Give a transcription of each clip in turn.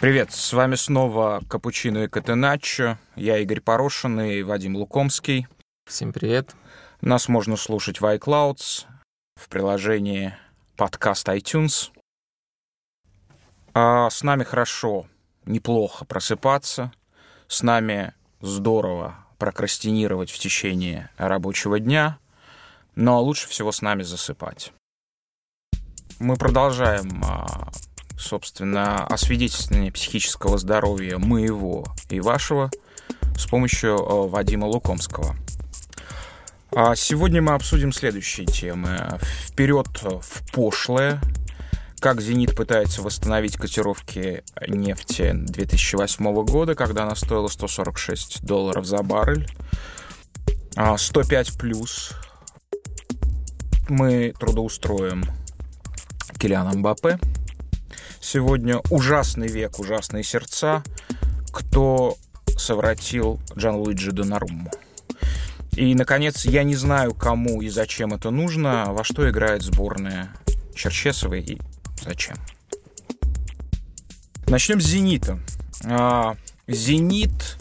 Привет, с вами снова Капучино и Катеначо. Я Игорь Порошин и Вадим Лукомский. Всем привет. Нас можно слушать в iClouds, в приложении подкаст iTunes. А с нами хорошо, неплохо просыпаться. С нами здорово прокрастинировать в течение рабочего дня. Но лучше всего с нами засыпать. Мы продолжаем а, собственно, освидетельствование психического здоровья моего и вашего с помощью э, Вадима Лукомского. А сегодня мы обсудим следующие темы. Вперед в пошлое. Как «Зенит» пытается восстановить котировки нефти 2008 года, когда она стоила 146 долларов за баррель. 105 а плюс мы трудоустроим Килиана Мбаппе – сегодня ужасный век, ужасные сердца, кто совратил Джан Луиджи Донарумму. И, наконец, я не знаю, кому и зачем это нужно, во что играет сборная Черчесовой и зачем. Начнем с «Зенита». А, «Зенит»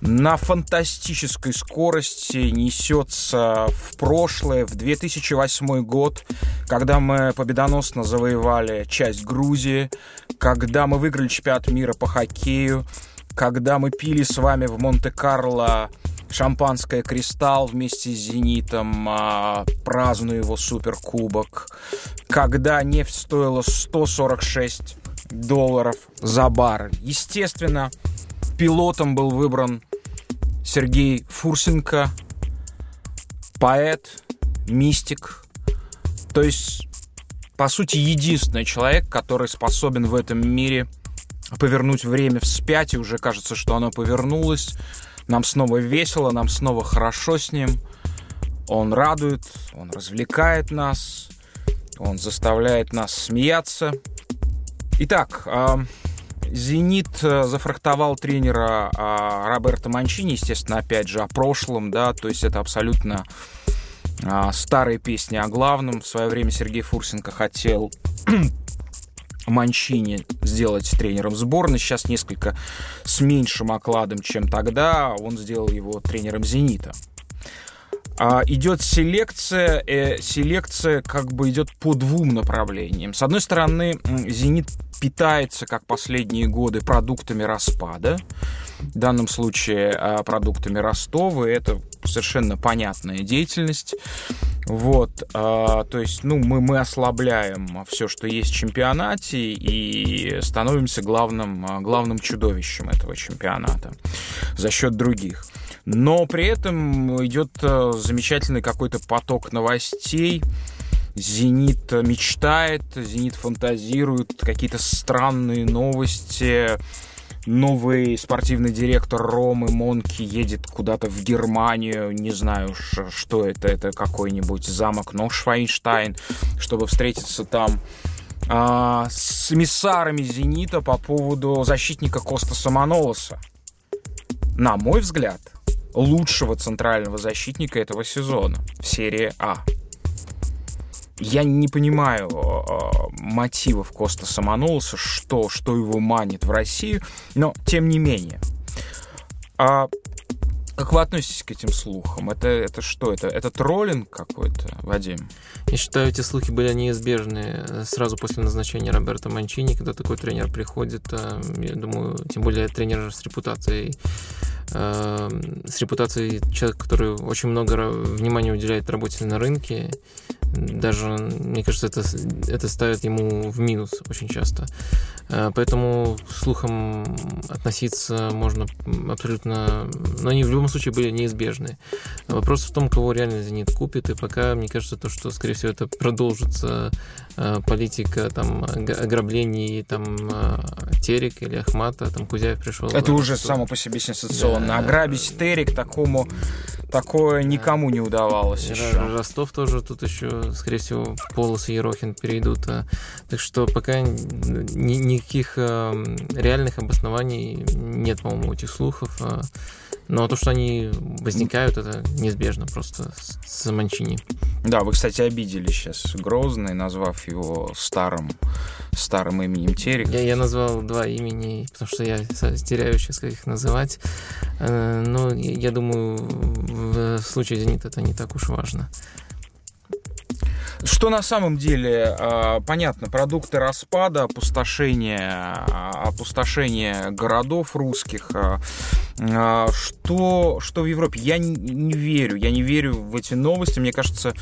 на фантастической скорости несется в прошлое, в 2008 год, когда мы победоносно завоевали часть Грузии, когда мы выиграли чемпионат мира по хоккею, когда мы пили с вами в Монте-Карло шампанское «Кристалл» вместе с «Зенитом», а, празднуя его суперкубок, когда нефть стоила 146 долларов за баррель. Естественно, пилотом был выбран Сергей Фурсенко, поэт, мистик. То есть, по сути, единственный человек, который способен в этом мире повернуть время вспять, и уже кажется, что оно повернулось. Нам снова весело, нам снова хорошо с ним. Он радует, он развлекает нас, он заставляет нас смеяться. Итак, «Зенит» э, зафрахтовал тренера а, Роберто Манчини, естественно, опять же, о прошлом, да, то есть это абсолютно а, старые песни о главном. В свое время Сергей Фурсенко хотел Манчини сделать тренером сборной. Сейчас несколько с меньшим окладом, чем тогда. Он сделал его тренером «Зенита». А, идет селекция, э, селекция как бы идет по двум направлениям. С одной стороны, «Зенит» питается, как последние годы, продуктами распада. В данном случае а, продуктами Ростова. Это совершенно понятная деятельность. Вот, э, то есть, ну, мы, мы ослабляем все, что есть в чемпионате, и становимся главным, главным чудовищем этого чемпионата за счет других. Но при этом идет замечательный какой-то поток новостей, Зенит мечтает, Зенит фантазирует, какие-то странные новости. Новый спортивный директор Ромы Монки едет куда-то в Германию, не знаю, что это, это какой-нибудь замок Ношвайнштайн, чтобы встретиться там а, с эмиссарами «Зенита» по поводу защитника Коста Самонолоса. На мой взгляд, лучшего центрального защитника этого сезона в серии А. Я не понимаю э, мотивов Коста Самонулоса, что, что его манит в Россию, но тем не менее. А как вы относитесь к этим слухам? Это, это что? Это, это троллинг какой-то, Вадим? Я считаю, эти слухи были неизбежны сразу после назначения Роберта Манчини, когда такой тренер приходит. Э, я думаю, тем более тренер с репутацией э, с репутацией человека, который очень много внимания уделяет работе на рынке, даже, мне кажется, это, это ставит ему в минус очень часто. Э, поэтому к слухам относиться можно абсолютно... Но они в любом случае были неизбежны. Вопрос в том, кого реально «Зенит» купит, и пока, мне кажется, то, что, скорее всего, это продолжится э, политика там ограблений там э, Терек или Ахмата, там Кузяев пришел. Это уже само по себе сенсационно. Да. Ограбить Терек такому Такое никому не удавалось еще. Ростов тоже тут еще, скорее всего, полосы Ерохин перейдут. А. Так что пока ни, никаких э, реальных обоснований нет, по-моему, этих слухов. Но то, что они возникают, это неизбежно просто с Манчини. Да, вы, кстати, обидели сейчас Грозный, назвав его старым, старым именем Терек. Я, я назвал два имени, потому что я теряю сейчас, как их называть. Э, но я думаю, в случае «Зенит» это не так уж важно. Что на самом деле, а, понятно, продукты распада, опустошения, опустошения городов русских, а, а, что, что в Европе? Я не, верю, я не верю в эти новости. Мне кажется,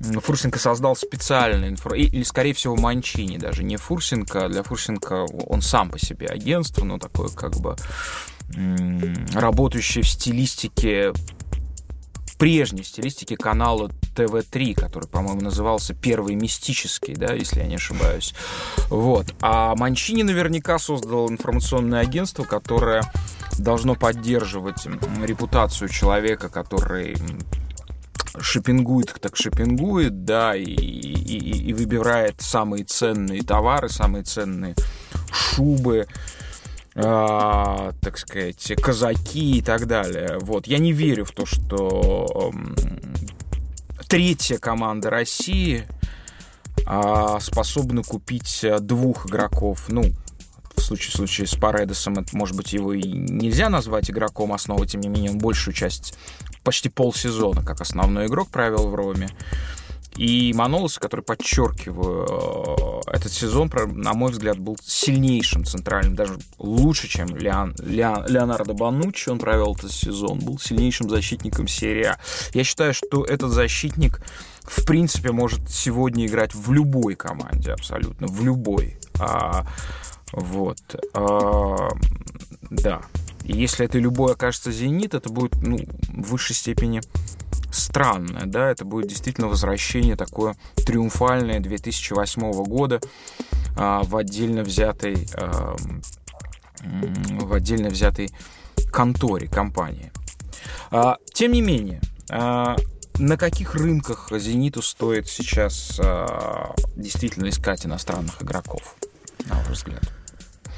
Фурсенко создал специальный инфра... или, скорее всего, Манчини даже, не Фурсенко. Для Фурсенко он сам по себе агентство, но такое как бы работающее в стилистике прежней стилистике канала ТВ-3, который, по-моему, назывался «Первый мистический», да, если я не ошибаюсь. Вот. А Манчини наверняка создал информационное агентство, которое должно поддерживать репутацию человека, который шипингует, так шипингует, да, и, и, и выбирает самые ценные товары, самые ценные шубы, а, так сказать, казаки и так далее. Вот. Я не верю в то, что третья команда России а, способна купить двух игроков. Ну, в случае, в случае с Паредосом, это, может быть, его и нельзя назвать игроком основы, тем не менее, он большую часть, почти полсезона, как основной игрок провел в Роме. И Манолос, который, подчеркиваю, э, этот сезон, на мой взгляд, был сильнейшим центральным, даже лучше, чем Леон, Леон, Леонардо Бануччи, он провел этот сезон, был сильнейшим защитником серии А. Я считаю, что этот защитник, в принципе, может сегодня играть в любой команде, абсолютно, в любой. А, вот. А, да. И если это любой окажется «Зенит», это будет ну, в высшей степени странное, да, это будет действительно возвращение такое триумфальное 2008 года а, в отдельно взятой а, в отдельно взятой конторе, компании. А, тем не менее, а, на каких рынках «Зениту» стоит сейчас а, действительно искать иностранных игроков, на ваш взгляд?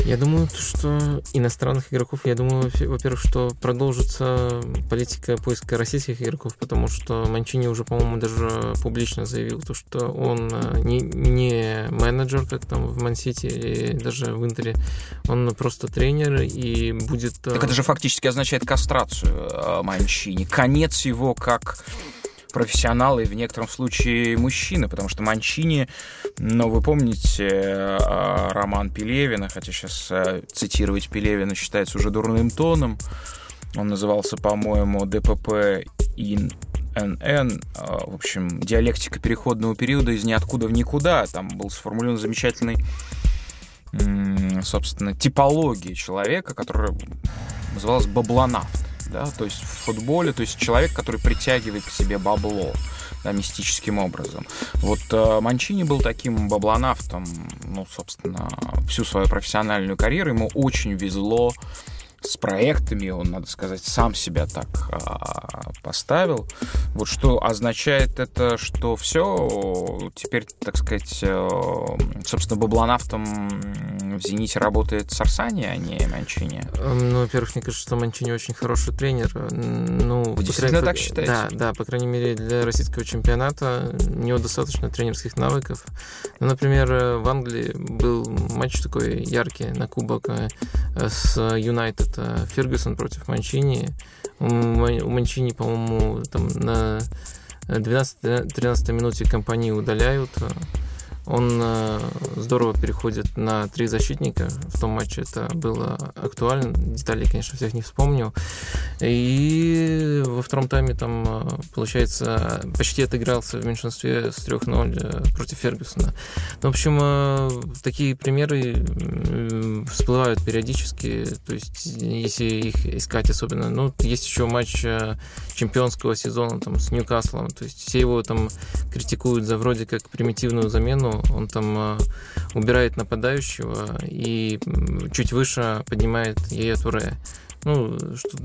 Я думаю, что иностранных игроков, я думаю, во-первых, что продолжится политика поиска российских игроков, потому что Манчини уже, по-моему, даже публично заявил, то, что он э, не, не менеджер, как там в Мансити или даже в Интере, он просто тренер и будет... Э, так это же фактически означает кастрацию э, Манчини, конец его как профессионалы и в некотором случае мужчины, потому что Манчини, ну, вы помните э, роман Пелевина, хотя сейчас э, цитировать Пелевина считается уже дурным тоном, он назывался, по-моему, ДПП ин НН, в общем, диалектика переходного периода из ниоткуда в никуда. Там был сформулирован замечательный, собственно, типология человека, которая называлась баблонавт да, то есть в футболе, то есть человек, который притягивает к себе бабло, да, мистическим образом. Вот э, Манчини был таким баблонавтом, ну, собственно, всю свою профессиональную карьеру, ему очень везло с проектами, он, надо сказать, сам себя так а, поставил. Вот что означает это, что все, теперь, так сказать, э, собственно, баблонавтом в «Зените» работает Сарсани, а не Манчини. Ну, во-первых, мне кажется, что Манчини очень хороший тренер. Ну, Вы действительно крайней, так считаете? Да, да, по крайней мере, для российского чемпионата у него достаточно тренерских навыков. Ну, например, в Англии был матч такой яркий на кубок э, с Юнайтед это Фергюсон против Манчини. У Манчини, по-моему, там на 12-13 минуте компании удаляют он э, здорово переходит на три защитника. В том матче это было актуально. Деталей, конечно, всех не вспомню. И во втором тайме там, э, получается, почти отыгрался в меньшинстве с 3-0 э, против Фергюсона. Ну, в общем, такие примеры всплывают периодически. То есть, если их искать особенно. Ну, есть еще матч чемпионского сезона там, с Ньюкаслом. То есть, все его там критикуют за вроде как примитивную замену он там э, убирает нападающего и чуть выше поднимает Яя Туре. Ну, что,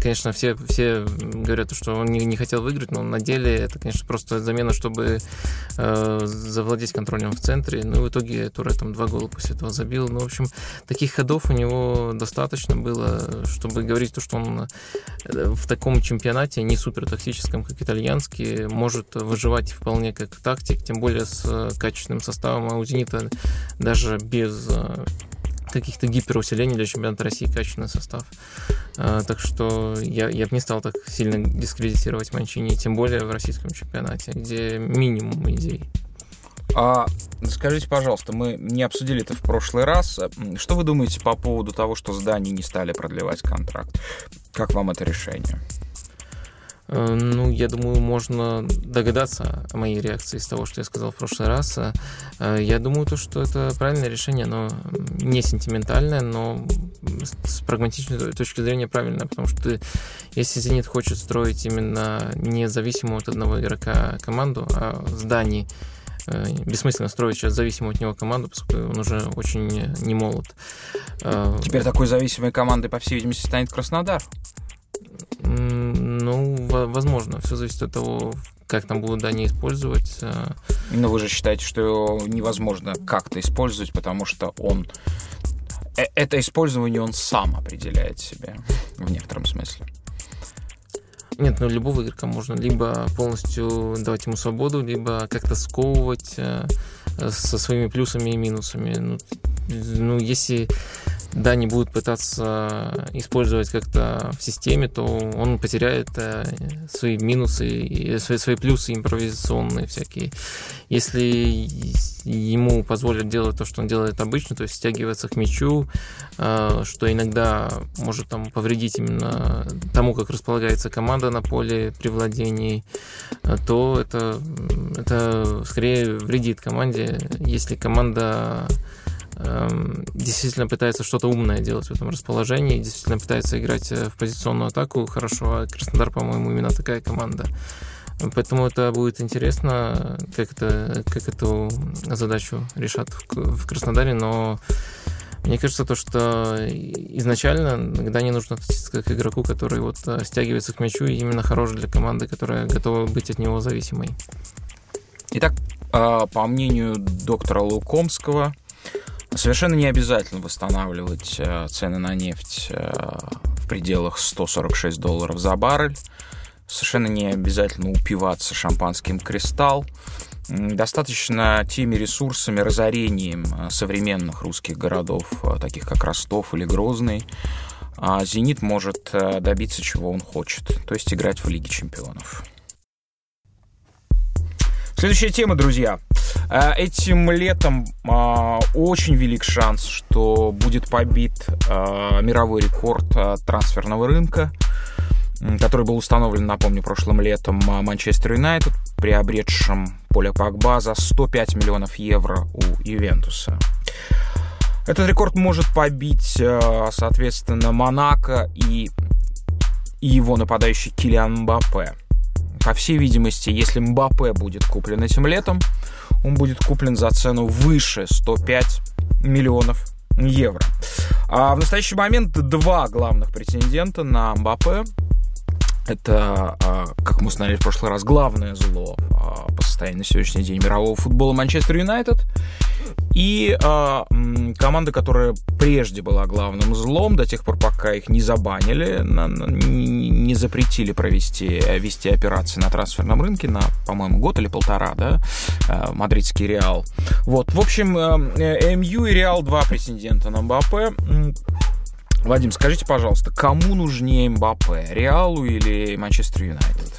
конечно, все, все говорят, что он не, не хотел выиграть, но на деле это, конечно, просто замена, чтобы э, завладеть контролем в центре. Ну, в итоге Туре там два гола после этого забил. Ну, в общем, таких ходов у него достаточно было, чтобы говорить то, что он э, в таком чемпионате, не супер тактическом, как итальянский, может выживать вполне как тактик, тем более с качественным составом. А у «Зенита» даже без э, каких-то гиперусилений для чемпионата России качественный состав. А, так что я, я бы не стал так сильно дискредитировать Манчини, тем более в российском чемпионате, где минимум идей. А скажите, пожалуйста, мы не обсудили это в прошлый раз. Что вы думаете по поводу того, что здания не стали продлевать контракт? Как вам это решение? Э, ну, я думаю, можно догадаться о моей реакции из того, что я сказал в прошлый раз. Э, я думаю, то, что это правильное решение, но не сентиментальное, но с прагматичной точки зрения правильное, потому что если «Зенит» хочет строить именно независимую от одного игрока команду, а зданий э, бессмысленно строить сейчас зависимую от него команду, поскольку он уже очень не молод. Теперь такой зависимой командой, по всей видимости, станет Краснодар. Ну, возможно. Все зависит от того, как там будут они использовать. Э. Но вы же считаете, что его невозможно как-то использовать, потому что он... Э, это использование он сам определяет себе в некотором смысле. Нет, ну любого игрока можно либо полностью давать ему свободу, либо как-то сковывать э, со своими плюсами и минусами. Ну, ну если да, не будет пытаться использовать как-то в системе, то он потеряет э, свои минусы, свои, свои плюсы импровизационные всякие. Если ему позволят делать то, что он делает обычно, то есть стягиваться к мячу, э, что иногда может там повредить именно тому, как располагается команда на поле при владении, э, то это, это скорее вредит команде, если команда действительно пытается что-то умное делать в этом расположении, действительно пытается играть э, в позиционную атаку хорошо, а Краснодар, по-моему, именно такая команда. Поэтому это будет интересно, как, это, как эту задачу решат в, в Краснодаре, но мне кажется, то, что изначально иногда не нужно относиться к игроку, который вот э, стягивается к мячу и именно хорош для команды, которая готова быть от него зависимой. Итак, а, по мнению доктора Лукомского, Совершенно не обязательно восстанавливать э, цены на нефть э, в пределах 146 долларов за баррель. Совершенно не обязательно упиваться шампанским «Кристалл». Достаточно теми ресурсами, разорением э, современных русских городов, таких как Ростов или Грозный, а «Зенит» может добиться чего он хочет, то есть играть в Лиге чемпионов. Следующая тема, друзья. Э, этим летом а, очень велик шанс, что будет побит а, мировой рекорд а, трансферного рынка, который был установлен, напомню, прошлым летом Манчестер Юнайтед, приобретшим Поля Погба за 105 миллионов евро у Ювентуса. Этот рекорд может побить, соответственно, Монако и, и его нападающий Килиан Мбаппе. По всей видимости, если Мбаппе будет куплен этим летом, он будет куплен за цену выше 105 миллионов евро. А в настоящий момент два главных претендента на Мбаппе. Это, а, как мы узнали в прошлый раз, главное зло а, по состоянию на сегодняшний день мирового футбола Манчестер Юнайтед и э, команда, которая прежде была главным злом, до тех пор, пока их не забанили, не, запретили провести вести операции на трансферном рынке на, по-моему, год или полтора, да, э, мадридский Реал. Вот, в общем, э, МЮ и Реал два претендента на Мбаппе. Вадим, скажите, пожалуйста, кому нужнее Мбаппе, Реалу или Манчестер Юнайтед?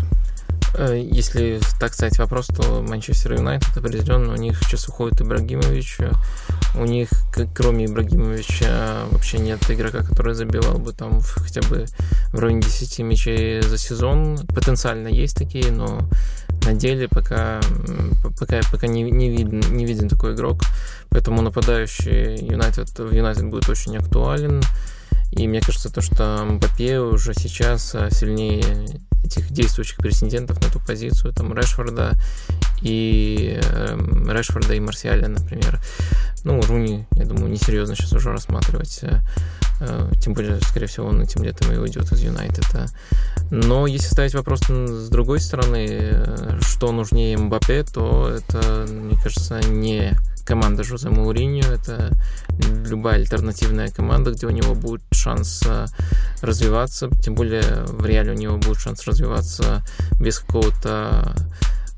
Э, если так сказать вопрос, то Манчестер Юнайтед определенно у них сейчас уходит Ибрагимович. У них, кроме Ибрагимовича, вообще нет игрока, который забивал бы там хотя бы в районе 10 мячей за сезон. Потенциально есть такие, но на деле пока, пока, пока не, не, виден, не виден такой игрок. Поэтому нападающий Юнайтед в Юнайтед будет очень актуален. И мне кажется, то, что Мбаппе уже сейчас сильнее этих действующих претендентов на эту позицию, там Решфорда и э, Решфорда и Марсиаля, например. Ну, Руни, я думаю, несерьезно сейчас уже рассматривать. Э, э, тем более, скорее всего, он этим летом и уйдет из Юнайтеда. Но если ставить вопрос с другой стороны, э, что нужнее Мбаппе, то это, мне кажется, не команда Жозе Мауриньо, это любая альтернативная команда, где у него будет шанс развиваться, тем более в реале у него будет шанс развиваться без какого-то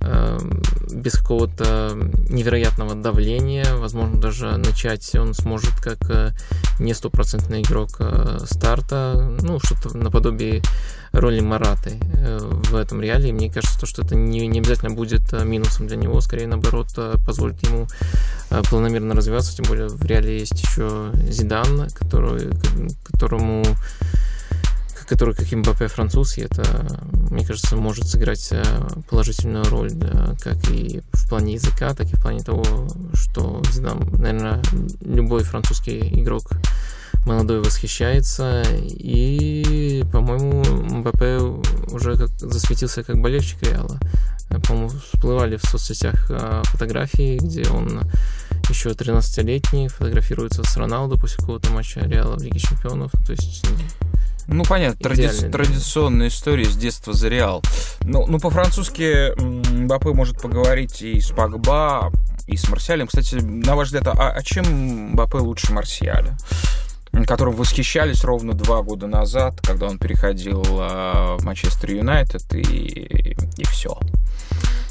Эм, без какого-то невероятного давления, возможно, даже начать он сможет как э, не стопроцентный игрок э, старта, ну, что-то наподобие роли Мараты э, в этом реале. мне кажется, то, что это не, не обязательно будет минусом для него, скорее наоборот, позволит ему планомерно развиваться, тем более в реале есть еще Зидан, который, которому который, как Мбаппе француз, и это, мне кажется, может сыграть э, положительную роль, да, как и в плане языка, так и в плане того, что, знам, наверное, любой французский игрок молодой восхищается, и, по-моему, Мбаппе уже как засветился как болельщик Реала. По-моему, всплывали в соцсетях э, фотографии, где он еще 13-летний, фотографируется с Роналду после какого-то матча Реала в Лиге Чемпионов. То есть ну, понятно, тради... традиционная история с детства за Реал. Ну, ну по-французски Мбаппе может поговорить и с Погба, и с Марсиалем. Кстати, на ваш взгляд, а, а чем Мбаппе лучше Марсиаля? которым восхищались ровно два года назад, когда он переходил э, в Манчестер Юнайтед, и, и все.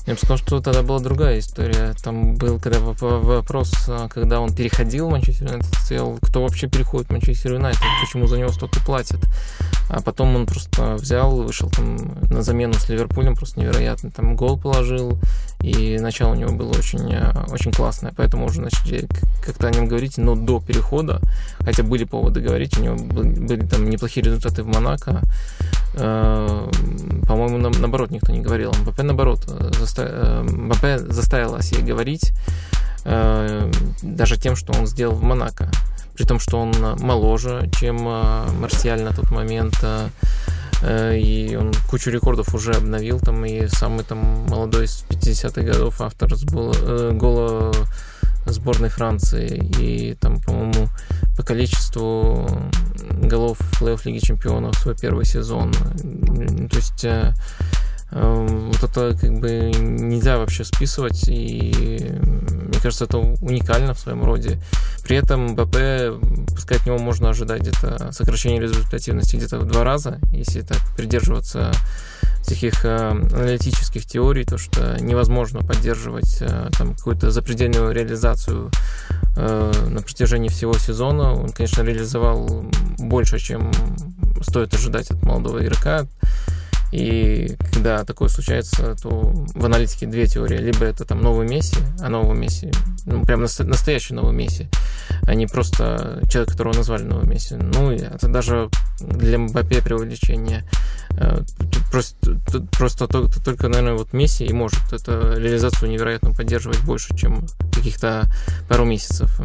Я бы сказал, что тогда была другая история. Там был когда вопрос, а, когда он переходил в Манчестер Юнайтед, кто вообще переходит в Манчестер Юнайтед, почему за него столько платят. А потом он просто взял, вышел там на замену с Ливерпулем, просто невероятно. Там гол положил, и начало у него было очень, а, очень классное. Поэтому уже начали как-то о нем говорить, но до перехода, хотя были поводы говорить, у него были там неплохие результаты в Монако. Э, по-моему, наоборот, никто не говорил. МБП, наоборот, э, заставил о себе говорить э, даже тем, что он сделал в Монако. При том, что он моложе, чем Марсиаль на тот момент. И он кучу рекордов уже обновил. Там и самый там молодой из 50-х годов автор гола сборной Франции. И там, по-моему, по количеству голов в плей-офф Лиги Чемпионов свой первый сезон. То есть э, э, вот это как бы нельзя вообще списывать, и мне кажется, это уникально в своем роде. При этом БП, пускай от него можно ожидать где-то сокращение результативности где-то в два раза, если так придерживаться таких э, аналитических теорий, то что невозможно поддерживать э, там какую-то запредельную реализацию э, на протяжении всего сезона. Он, конечно, реализовал больше, чем стоит ожидать от молодого игрока. И когда такое случается, то в аналитике две теории. Либо это там новый Месси, а новый Месси, ну, прям настоящий новый Месси, а не просто человек, которого назвали новый Месси. Ну, это даже для Мбаппе преувеличение. Э, просто, просто только, наверное, вот Месси и может эту реализацию невероятно поддерживать больше, чем каких-то пару месяцев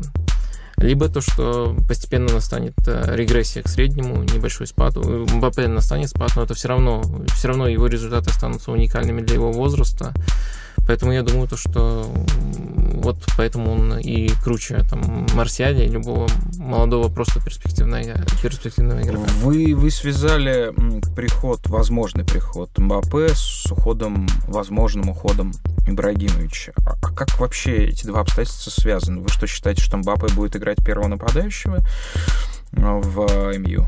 либо то, что постепенно настанет э, регрессия к среднему, небольшой спад. У Мбаппе настанет спад, но это все равно, все равно его результаты останутся уникальными для его возраста. Поэтому я думаю, то, что вот поэтому он и круче там Марсиаля и любого молодого просто перспективного, перспективного игрока. Вы, вы связали приход, возможный приход Мбаппе с уходом, возможным уходом Ибрагимовича. А, а как вообще эти два обстоятельства связаны? Вы что, считаете, что Мбаппе будет играть первого нападающего в МЮ?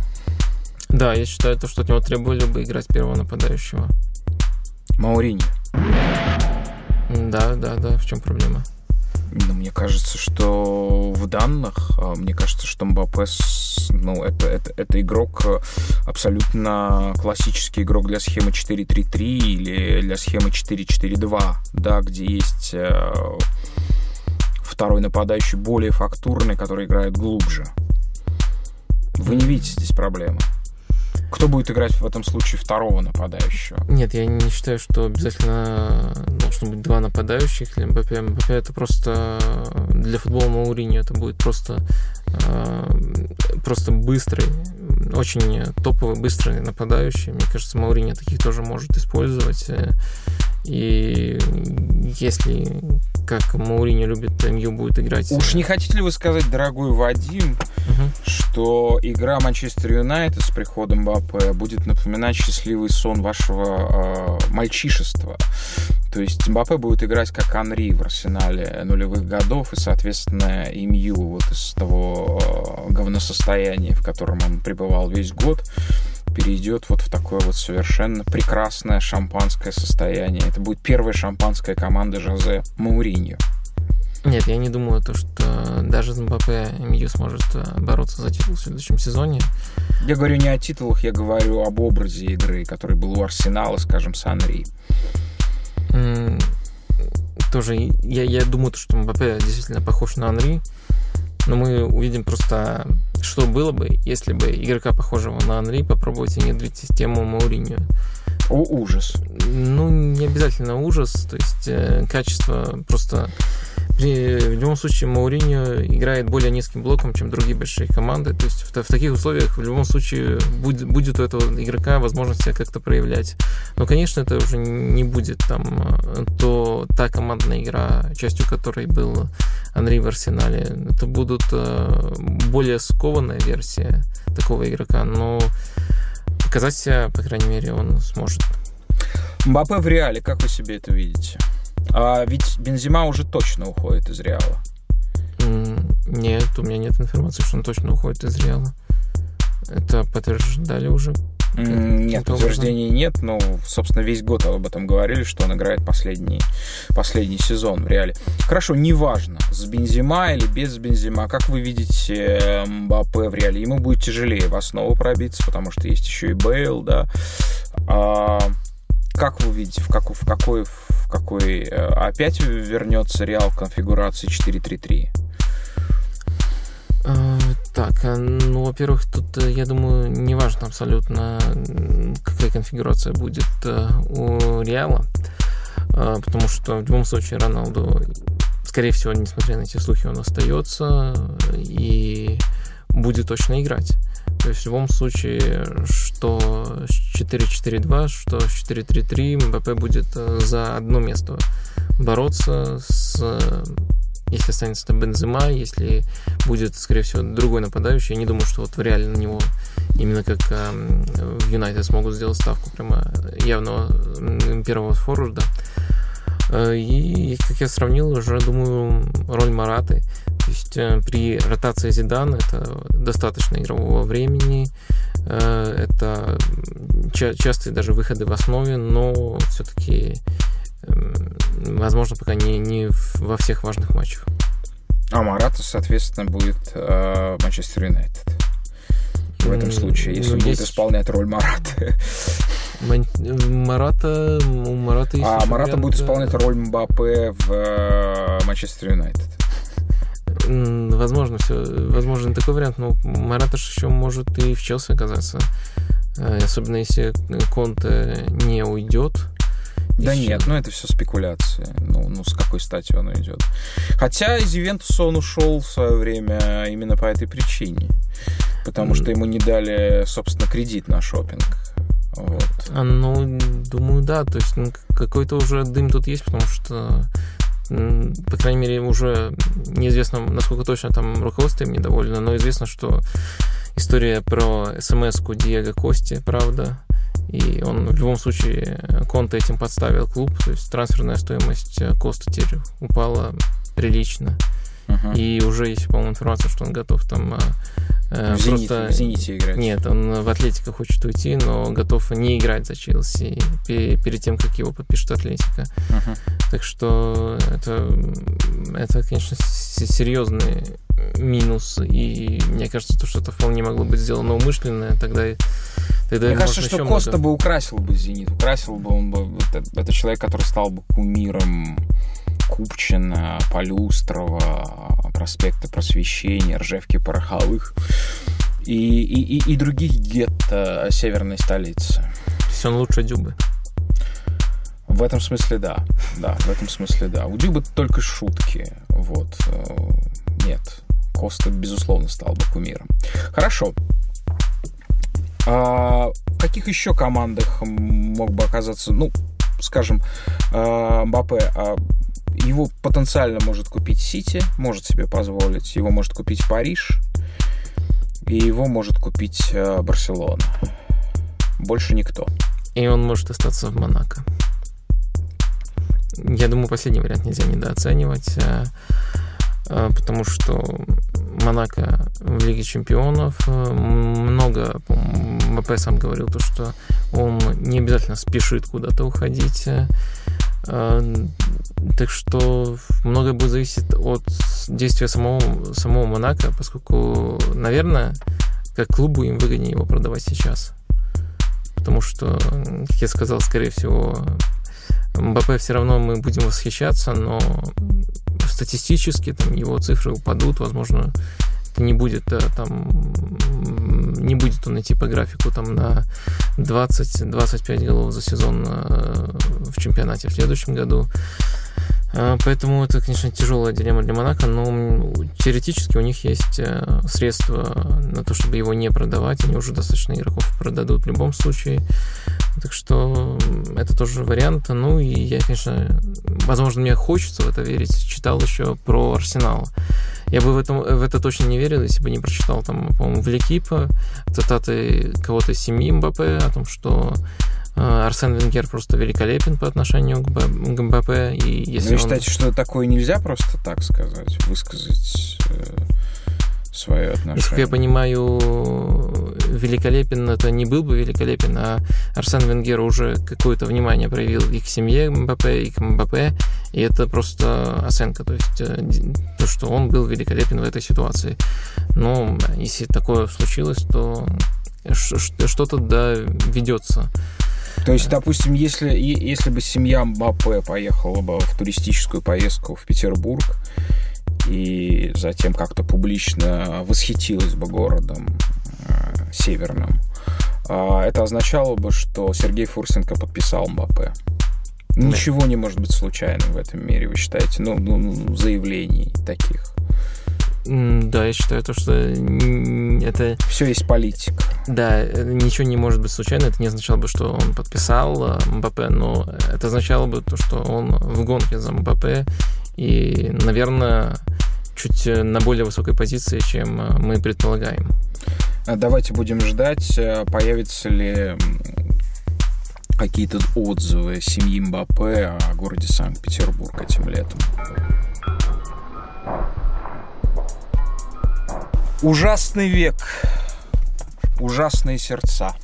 Да, я считаю, то, что от него требовали бы играть первого нападающего. Маурини. Да, да, да. В чем проблема? Ну, мне кажется, что в данных, а, мне кажется, что Мбаппе, ну, это, это, это игрок э, абсолютно классический игрок для схемы 4-3-3 или для схемы 4-4-2, да, где есть э, второй нападающий более фактурный, который играет глубже. Вы не видите здесь проблемы? Кто будет играть в этом случае второго нападающего? Нет, я не считаю, что обязательно должно быть два нападающих. Мбаппе. Мбаппе это просто для футбола Мауриньо это будет просто э, просто быстрый, очень топовый, быстрый нападающий. Мне кажется, Мауриньо таких тоже может использовать. И если как Мауриньо любит МЮ будет играть. Уж не хотите ли вы сказать, дорогой Вадим, угу. что игра Манчестер Юнайтед с приходом Мбаппе будет напоминать счастливый сон вашего э, мальчишества? То есть Мбаппе будет играть как Анри в арсенале нулевых годов, и, соответственно, МЮ вот из того э, говносостояния, в котором он пребывал весь год, перейдет вот в такое вот совершенно прекрасное шампанское состояние. Это будет первая шампанская команда Жозе Мауриньо. Нет, я не думаю, то, что даже Мбаппе МЮ сможет э, бороться за титул в следующем сезоне. Я говорю не о титулах, я говорю об образе игры, который был у Арсенала, скажем, с Анри. Mm, тоже я, я думаю, что Мбаппе действительно похож на Анри, но мы увидим просто, что было бы, если бы игрока, похожего на Анри, попробовать внедрить систему Мауриньо. О, ужас. Ну, не обязательно ужас, то есть э, качество просто в любом случае Мауриньо играет более низким блоком, чем другие большие команды. То есть в, в таких условиях в любом случае будет, будет у этого игрока возможность себя как-то проявлять. Но, конечно, это уже не будет там то та командная игра, частью которой был Андрей в Арсенале. Это будут э, более скованная версия такого игрока, но показать себя, по крайней мере, он сможет. Мбаппе в реале, как вы себе это видите? А ведь Бензима уже точно уходит из Реала. Нет, у меня нет информации, что он точно уходит из Реала. Это подтверждали уже? Нет, подтверждений нет, но, собственно, весь год об этом говорили, что он играет последний, последний сезон в реале. Хорошо, неважно, с Бензима или без Бензима, как вы видите Мбаппе в реале, ему будет тяжелее в основу пробиться, потому что есть еще и Бейл, да. А, как вы видите, в, как, в какой, в какой э, опять вернется Реал в конфигурации 4-3-3? А, так, а, ну, во-первых, тут, э, я думаю, неважно абсолютно, какая конфигурация будет э, у Реала, потому что в любом случае Роналду, скорее всего, несмотря на эти слухи, он остается и будет точно играть. То есть в любом случае, что 4-4-2, что 4-3-3, МБП будет за одно место бороться с если останется там Бензема, если будет, скорее всего, другой нападающий, я не думаю, что вот в реале на него именно как э, в Юнайтед смогут сделать ставку прямо явного первого форварда. И, как я сравнил, уже, думаю, роль Мараты. То есть э, при ротации Зидана это достаточно игрового времени, э, это частые даже выходы в основе, но все-таки возможно, пока не, не во всех важных матчах. А Марата, соответственно, будет э, Манчестер Юнайтед. В этом случае, если ну, будет есть... исполнять роль Марата. Марата, у Марата есть А Марата будет исполнять роль Мбаппе в Манчестер Юнайтед. Возможно, все, возможно такой вариант, но Марата еще может и в Челси оказаться. Э, особенно если Конте не уйдет. Да еще. нет, ну это все спекуляции. Ну, ну, с какой стати он идет. Хотя из Ювентуса он ушел в свое время именно по этой причине. Потому mm. что ему не дали, собственно, кредит на шопинг. Вот. А, ну, думаю, да. То есть ну, какой-то уже дым тут есть, потому что по крайней мере, уже неизвестно, насколько точно там руководство им недовольно, но известно, что история про смс-ку Диего Кости, правда, и он в любом случае Конта этим подставил клуб, то есть трансферная стоимость э, Коста теперь упала прилично. Uh-huh. И уже есть, по-моему, информация, что он готов там э, в просто... в Зените играть. Нет, он в Атлетико хочет уйти, но готов не играть за Челси перед тем, как его подпишет Атлетика. Uh-huh. Так что это, это, конечно, серьезный минус, и мне кажется, то, что это вполне могло быть сделано умышленно, тогда Тогда Мне кажется, что Коста много... бы украсил бы «Зенит». Украсил бы он бы... Это, это человек, который стал бы кумиром Купчина, Полюстрова, проспекта Просвещения, Ржевки Пороховых и, и, и, и других гетто северной столицы. То есть он лучше Дюбы? В этом смысле да. Да, в этом смысле да. У Дюбы только шутки. Вот. Э, нет. Коста, безусловно, стал бы кумиром. Хорошо. А в каких еще командах мог бы оказаться, ну, скажем, э, Мбаппе, а его потенциально может купить Сити, может себе позволить, его может купить Париж, и его может купить э, Барселона. Больше никто. И он может остаться в Монако. Я думаю, последний вариант нельзя недооценивать, э, э, потому что Монако в Лиге Чемпионов много, МП сам говорил, то, что он не обязательно спешит куда-то уходить. Так что многое будет зависеть от действия самого, самого Монако, поскольку, наверное, как клубу им выгоднее его продавать сейчас. Потому что, как я сказал, скорее всего, МБП все равно мы будем восхищаться, но статистически там его цифры упадут, возможно, не будет э, там не будет он идти по графику там на 20-25 голов за сезон э, в чемпионате в следующем году. А, поэтому это, конечно, тяжелая дилемма для Монако, но теоретически у них есть э, средства на то, чтобы его не продавать. Они уже достаточно игроков продадут в любом случае. Так что это тоже вариант. Ну и я, конечно, возможно, мне хочется в это верить. Читал еще про Арсенал. Я бы в, этом, в это точно не верил, если бы не прочитал там, по-моему, в Лекипа цитаты кого-то из семьи Мбаппе о том, что Арсен Венгер просто великолепен по отношению к, МБП. И если Вы он... считаете, что такое нельзя просто так сказать, высказать э, свое отношение? Если я понимаю, великолепен это не был бы великолепен, а Арсен Венгер уже какое-то внимание проявил и к семье МБП, и к МБП, и это просто оценка, то есть э, то, что он был великолепен в этой ситуации. Но если такое случилось, то что-то да ведется. То есть, допустим, если, если бы семья Мбаппе поехала бы в туристическую поездку в Петербург и затем как-то публично восхитилась бы городом э, северным, э, это означало бы, что Сергей Фурсенко подписал Мбаппе. Ничего не может быть случайным в этом мире, вы считаете? Ну, ну, ну заявлений таких. Да, я считаю то, что это... Все есть политика. Да, ничего не может быть случайно. Это не означало бы, что он подписал э, Мбаппе, но это означало бы то, что он в гонке за Мбаппе и, наверное, чуть э, на более высокой позиции, чем э, мы предполагаем. А давайте будем ждать, появятся ли какие-то отзывы семьи Мбаппе о городе Санкт-Петербург этим летом. Ужасный век. Ужасные сердца.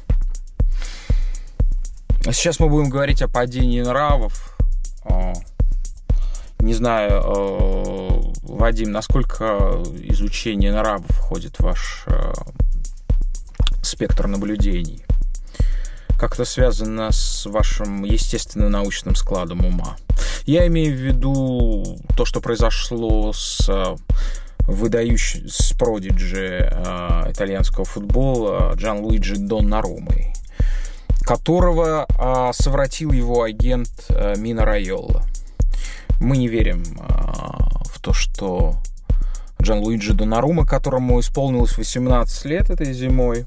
А сейчас мы будем говорить о падении нравов. Не знаю, Вадим, насколько изучение нравов входит в ваш спектр наблюдений? Как это связано с вашим естественно-научным складом ума? Я имею в виду то, что произошло с выдающий с продиджи э, итальянского футбола Джан Луиджи Доннарумой, которого э, совратил его агент э, Мина Райолла. Мы не верим э, в то, что Джан Луиджи Донарума, которому исполнилось 18 лет этой зимой,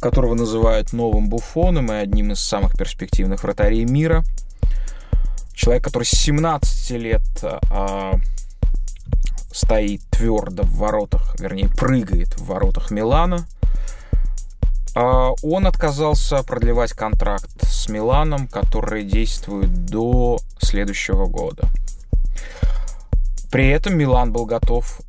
которого называют новым буфоном и одним из самых перспективных вратарей мира. Человек, который с 17 лет э, стоит твердо в воротах, вернее, прыгает в воротах Милана. А он отказался продлевать контракт с Миланом, который действует до следующего года. При этом Милан был готов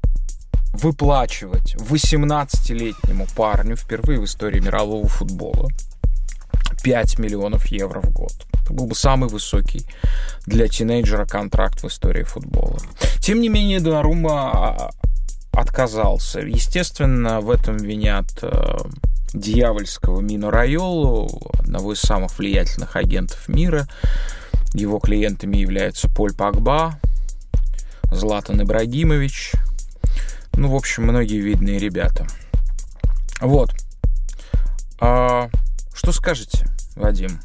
выплачивать 18-летнему парню впервые в истории мирового футбола 5 миллионов евро в год. Это был бы самый высокий для тинейджера контракт в истории футбола. Тем не менее, Донарума а, отказался. Естественно, в этом винят э, дьявольского Мину Райолу, одного из самых влиятельных агентов мира. Его клиентами являются Поль Пакба, Златан Ибрагимович, ну, в общем, многие видные ребята. Вот. А, что скажете, Вадим?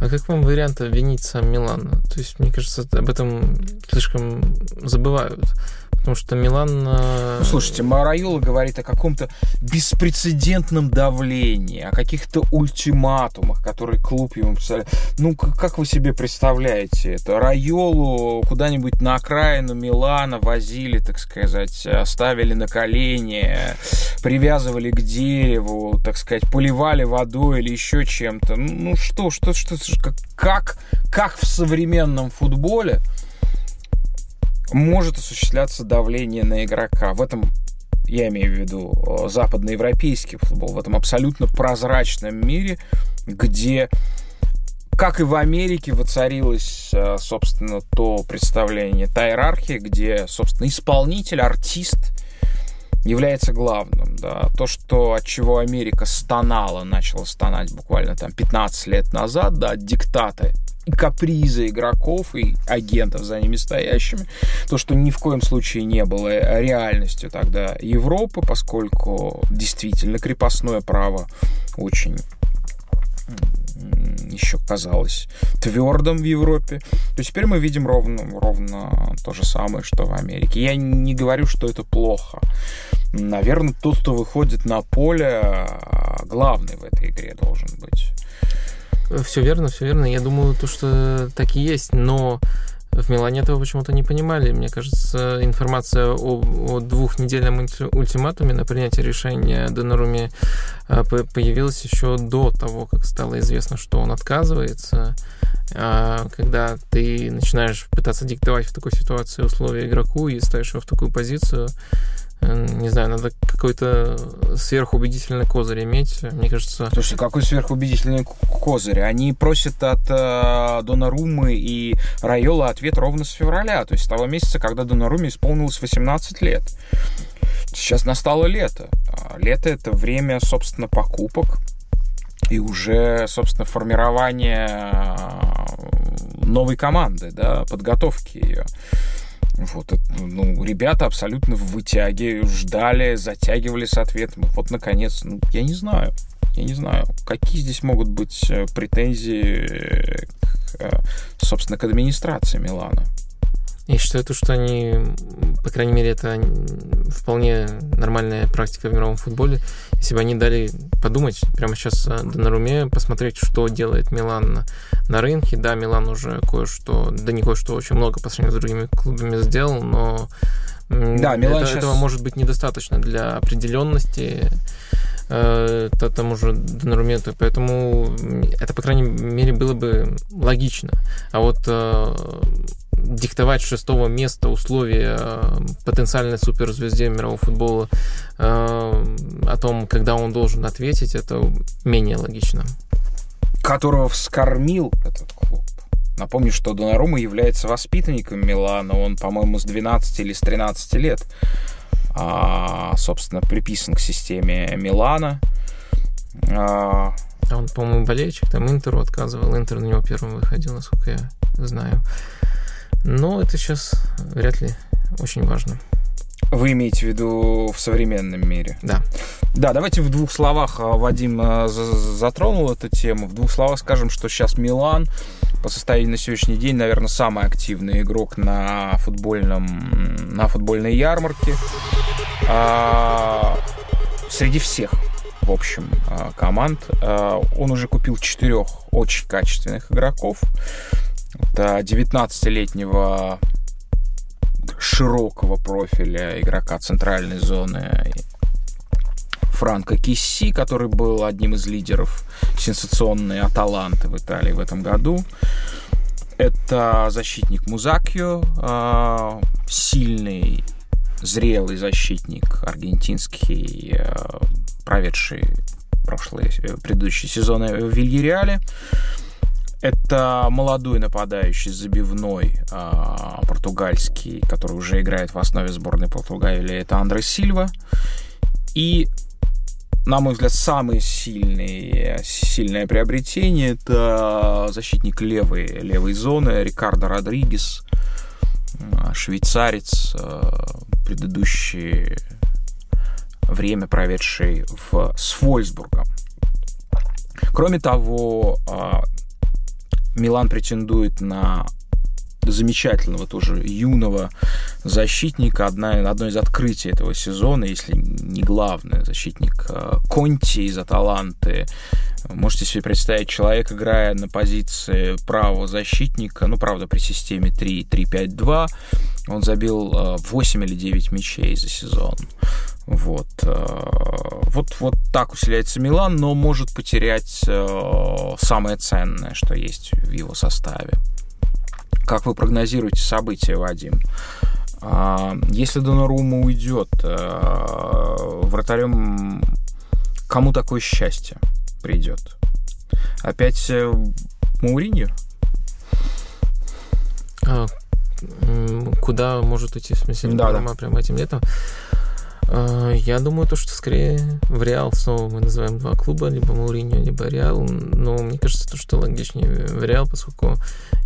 А как вам вариант обвинить сам Милан? То есть, мне кажется, об этом слишком забывают. Потому что Милан... Э, ну, слушайте, Марайола говорит о каком-то беспрецедентном давлении, о каких-то ультиматумах, которые клуб ему писали. Ну, как вы себе представляете это? Райолу куда-нибудь на окраину Милана возили, так сказать, ставили на колени, привязывали к дереву, так сказать, поливали водой или еще чем-то. Ну, что, что, что, как, как в современном футболе может осуществляться давление на игрока. В этом я имею в виду э, западноевропейский футбол, в этом абсолютно прозрачном мире, где, как и в Америке, воцарилось, э, собственно, то представление, та иерархия, где, собственно, исполнитель, артист является главным. Да. То, что, от чего Америка стонала, начала стонать буквально там 15 лет назад, да, диктаты капризы игроков и агентов за ними стоящими. То, что ни в коем случае не было реальностью тогда Европы, поскольку действительно крепостное право очень еще казалось твердым в Европе, то теперь мы видим ровно, ровно то же самое, что в Америке. Я не говорю, что это плохо. Наверное, тот, кто выходит на поле, главный в этой игре должен быть. Все верно, все верно. Я думаю, то, что так и есть, но в Милане этого почему-то не понимали. Мне кажется, информация о, о двухнедельном ультиматуме на принятие решения Донаруме а, появилась еще до того, как стало известно, что он отказывается. А, когда ты начинаешь пытаться диктовать в такой ситуации условия игроку и ставишь его в такую позицию, не знаю, надо какой-то сверхубедительный козырь иметь, мне кажется. Слушай, какой сверхубедительный козырь? Они просят от э, Донарумы и Райола ответ ровно с февраля, то есть с того месяца, когда Донаруме исполнилось 18 лет. Сейчас настало лето. А лето — это время, собственно, покупок и уже, собственно, формирования э, новой команды, да, подготовки ее. Вот, ну, ребята абсолютно в вытяге ждали, затягивали с ответом. Вот, наконец, ну, я не знаю. Я не знаю, какие здесь могут быть э, претензии, к, э, собственно, к администрации Милана. Я считаю, то, что они, по крайней мере, это вполне нормальная практика в мировом футболе. Если бы они дали подумать прямо сейчас э, на руме, посмотреть, что делает Милан на, рынке. Да, Милан уже кое-что, да не кое-что, очень много по сравнению с другими клубами сделал, но да, Милан это, сейчас... этого может быть недостаточно для определенности э, тому же Донарументу, поэтому это, по крайней мере, было бы логично. А вот э, диктовать шестого места условия э, потенциальной суперзвезде мирового футбола э, о том, когда он должен ответить, это менее логично. Которого вскормил этот клуб. Напомню, что Донарума является воспитанником Милана. Он, по-моему, с 12 или с 13 лет, а, собственно, приписан к системе Милана. А... Он, по-моему, болельщик, там Интеру отказывал. Интер на него первым выходил, насколько я знаю. Но это сейчас вряд ли очень важно. Вы имеете в виду в современном мире? Да. Да, давайте в двух словах, а, Вадим а, затронул эту тему, в двух словах скажем, что сейчас Милан по состоянию на сегодняшний день, наверное, самый активный игрок на футбольном, на футбольной ярмарке. А, среди всех, в общем, а, команд. Он уже купил четырех очень качественных игроков. Это 19-летнего широкого профиля игрока центральной зоны Франко Кисси, который был одним из лидеров сенсационной Аталанты в Италии в этом году. Это защитник Музакио, а, сильный, зрелый защитник аргентинский, а, проведший прошлые, предыдущие сезоны в Вильяреале. Это молодой нападающий, забивной э, португальский, который уже играет в основе сборной Португалии. Это Андре Сильва. И, на мой взгляд, самое сильное, сильное приобретение это защитник левой, левой зоны Рикардо Родригес, швейцарец, э, предыдущее время проведший в, с Вольсбургом. Кроме того, а, Милан претендует на замечательного тоже юного защитника. Одна, одно из открытий этого сезона, если не главное, защитник э, Конти из Аталанты. Можете себе представить, человек, играя на позиции правого защитника, ну, правда, при системе 3-3-5-2, он забил 8 или 9 мячей за сезон. Вот. Вот, вот так усиляется Милан, но может потерять самое ценное, что есть в его составе. Как вы прогнозируете события, Вадим? А, если Донорума уйдет, э, вратарем кому такое счастье придет? Опять э, Мауриньо? А, куда может уйти, в смысле, да, да. прямо этим летом? А, я думаю, то, что скорее в Реал снова мы называем два клуба, либо Мауриньо, либо Реал. Но мне кажется, то, что логичнее в Реал, поскольку,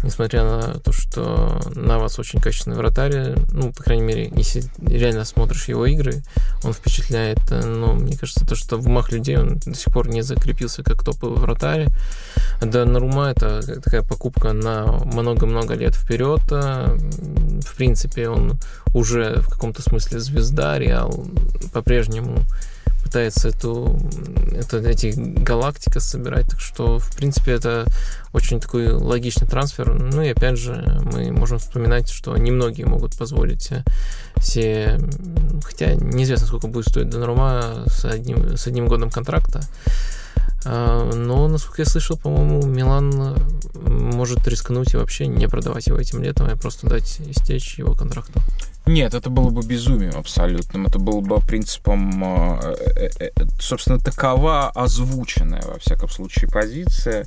несмотря на то, что на вас очень качественный вратарь, ну, по крайней мере, если реально смотришь его игры, он впечатляет. Но мне кажется, то, что в умах людей он до сих пор не закрепился как топовый вратарь. Да, Нарума это такая покупка на много-много лет вперед. В принципе, он уже в каком-то смысле звезда, Реал по-прежнему пытается эту, это, эти галактика собирать, так что, в принципе, это очень такой логичный трансфер. Ну и опять же, мы можем вспоминать, что немногие могут позволить все, хотя неизвестно, сколько будет стоить Донорума с одним, с одним годом контракта, но, насколько я слышал, по-моему, Милан может рискнуть и вообще не продавать его этим летом, а просто дать истечь его контракту. Нет, это было бы безумием абсолютным. Это было бы принципом, э, э, э, собственно, такова озвученная, во всяком случае, позиция.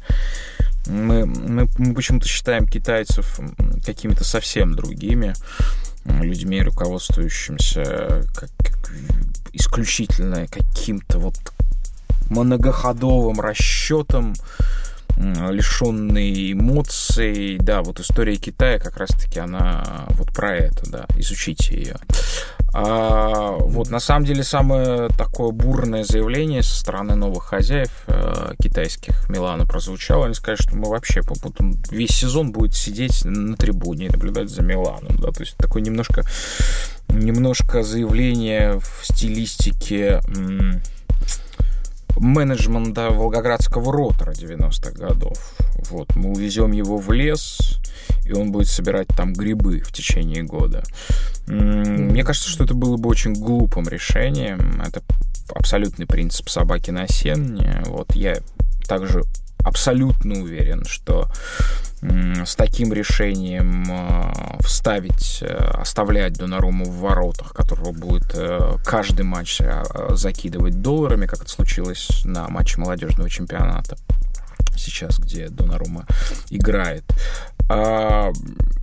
Мы, мы, мы почему-то считаем китайцев какими-то совсем другими людьми, руководствующимися как исключительно каким-то вот многоходовым расчетом, лишенный эмоций. Да, вот история Китая как раз-таки она вот про это, да, изучите ее. А, вот на самом деле самое такое бурное заявление со стороны новых хозяев э, китайских Милана прозвучало. Они сказали, что мы вообще потом весь сезон будет сидеть на трибуне и наблюдать за Миланом. Да? То есть такое немножко, немножко заявление в стилистике... М- менеджмента Волгоградского ротора 90-х годов. Вот, мы увезем его в лес, и он будет собирать там грибы в течение года. Мне кажется, что это было бы очень глупым решением. Это абсолютный принцип собаки на сене. Вот я также абсолютно уверен, что с таким решением э, вставить, э, оставлять Донаруму в воротах, которого будет э, каждый матч закидывать долларами, как это случилось на матче молодежного чемпионата сейчас, где Донарума играет. А,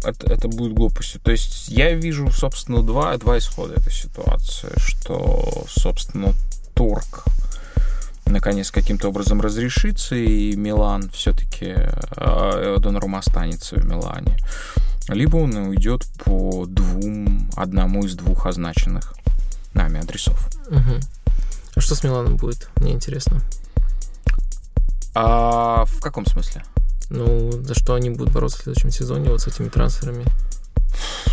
это, это будет глупостью. То есть я вижу, собственно, два, два исхода этой ситуации, что, собственно, торг наконец каким-то образом разрешится, и Милан все-таки, э, Донорум останется в Милане. Либо он уйдет по двум, одному из двух означенных нами адресов. Угу. А что с Миланом будет? Мне интересно. А в каком смысле? Ну, за что они будут бороться в следующем сезоне вот с этими трансферами?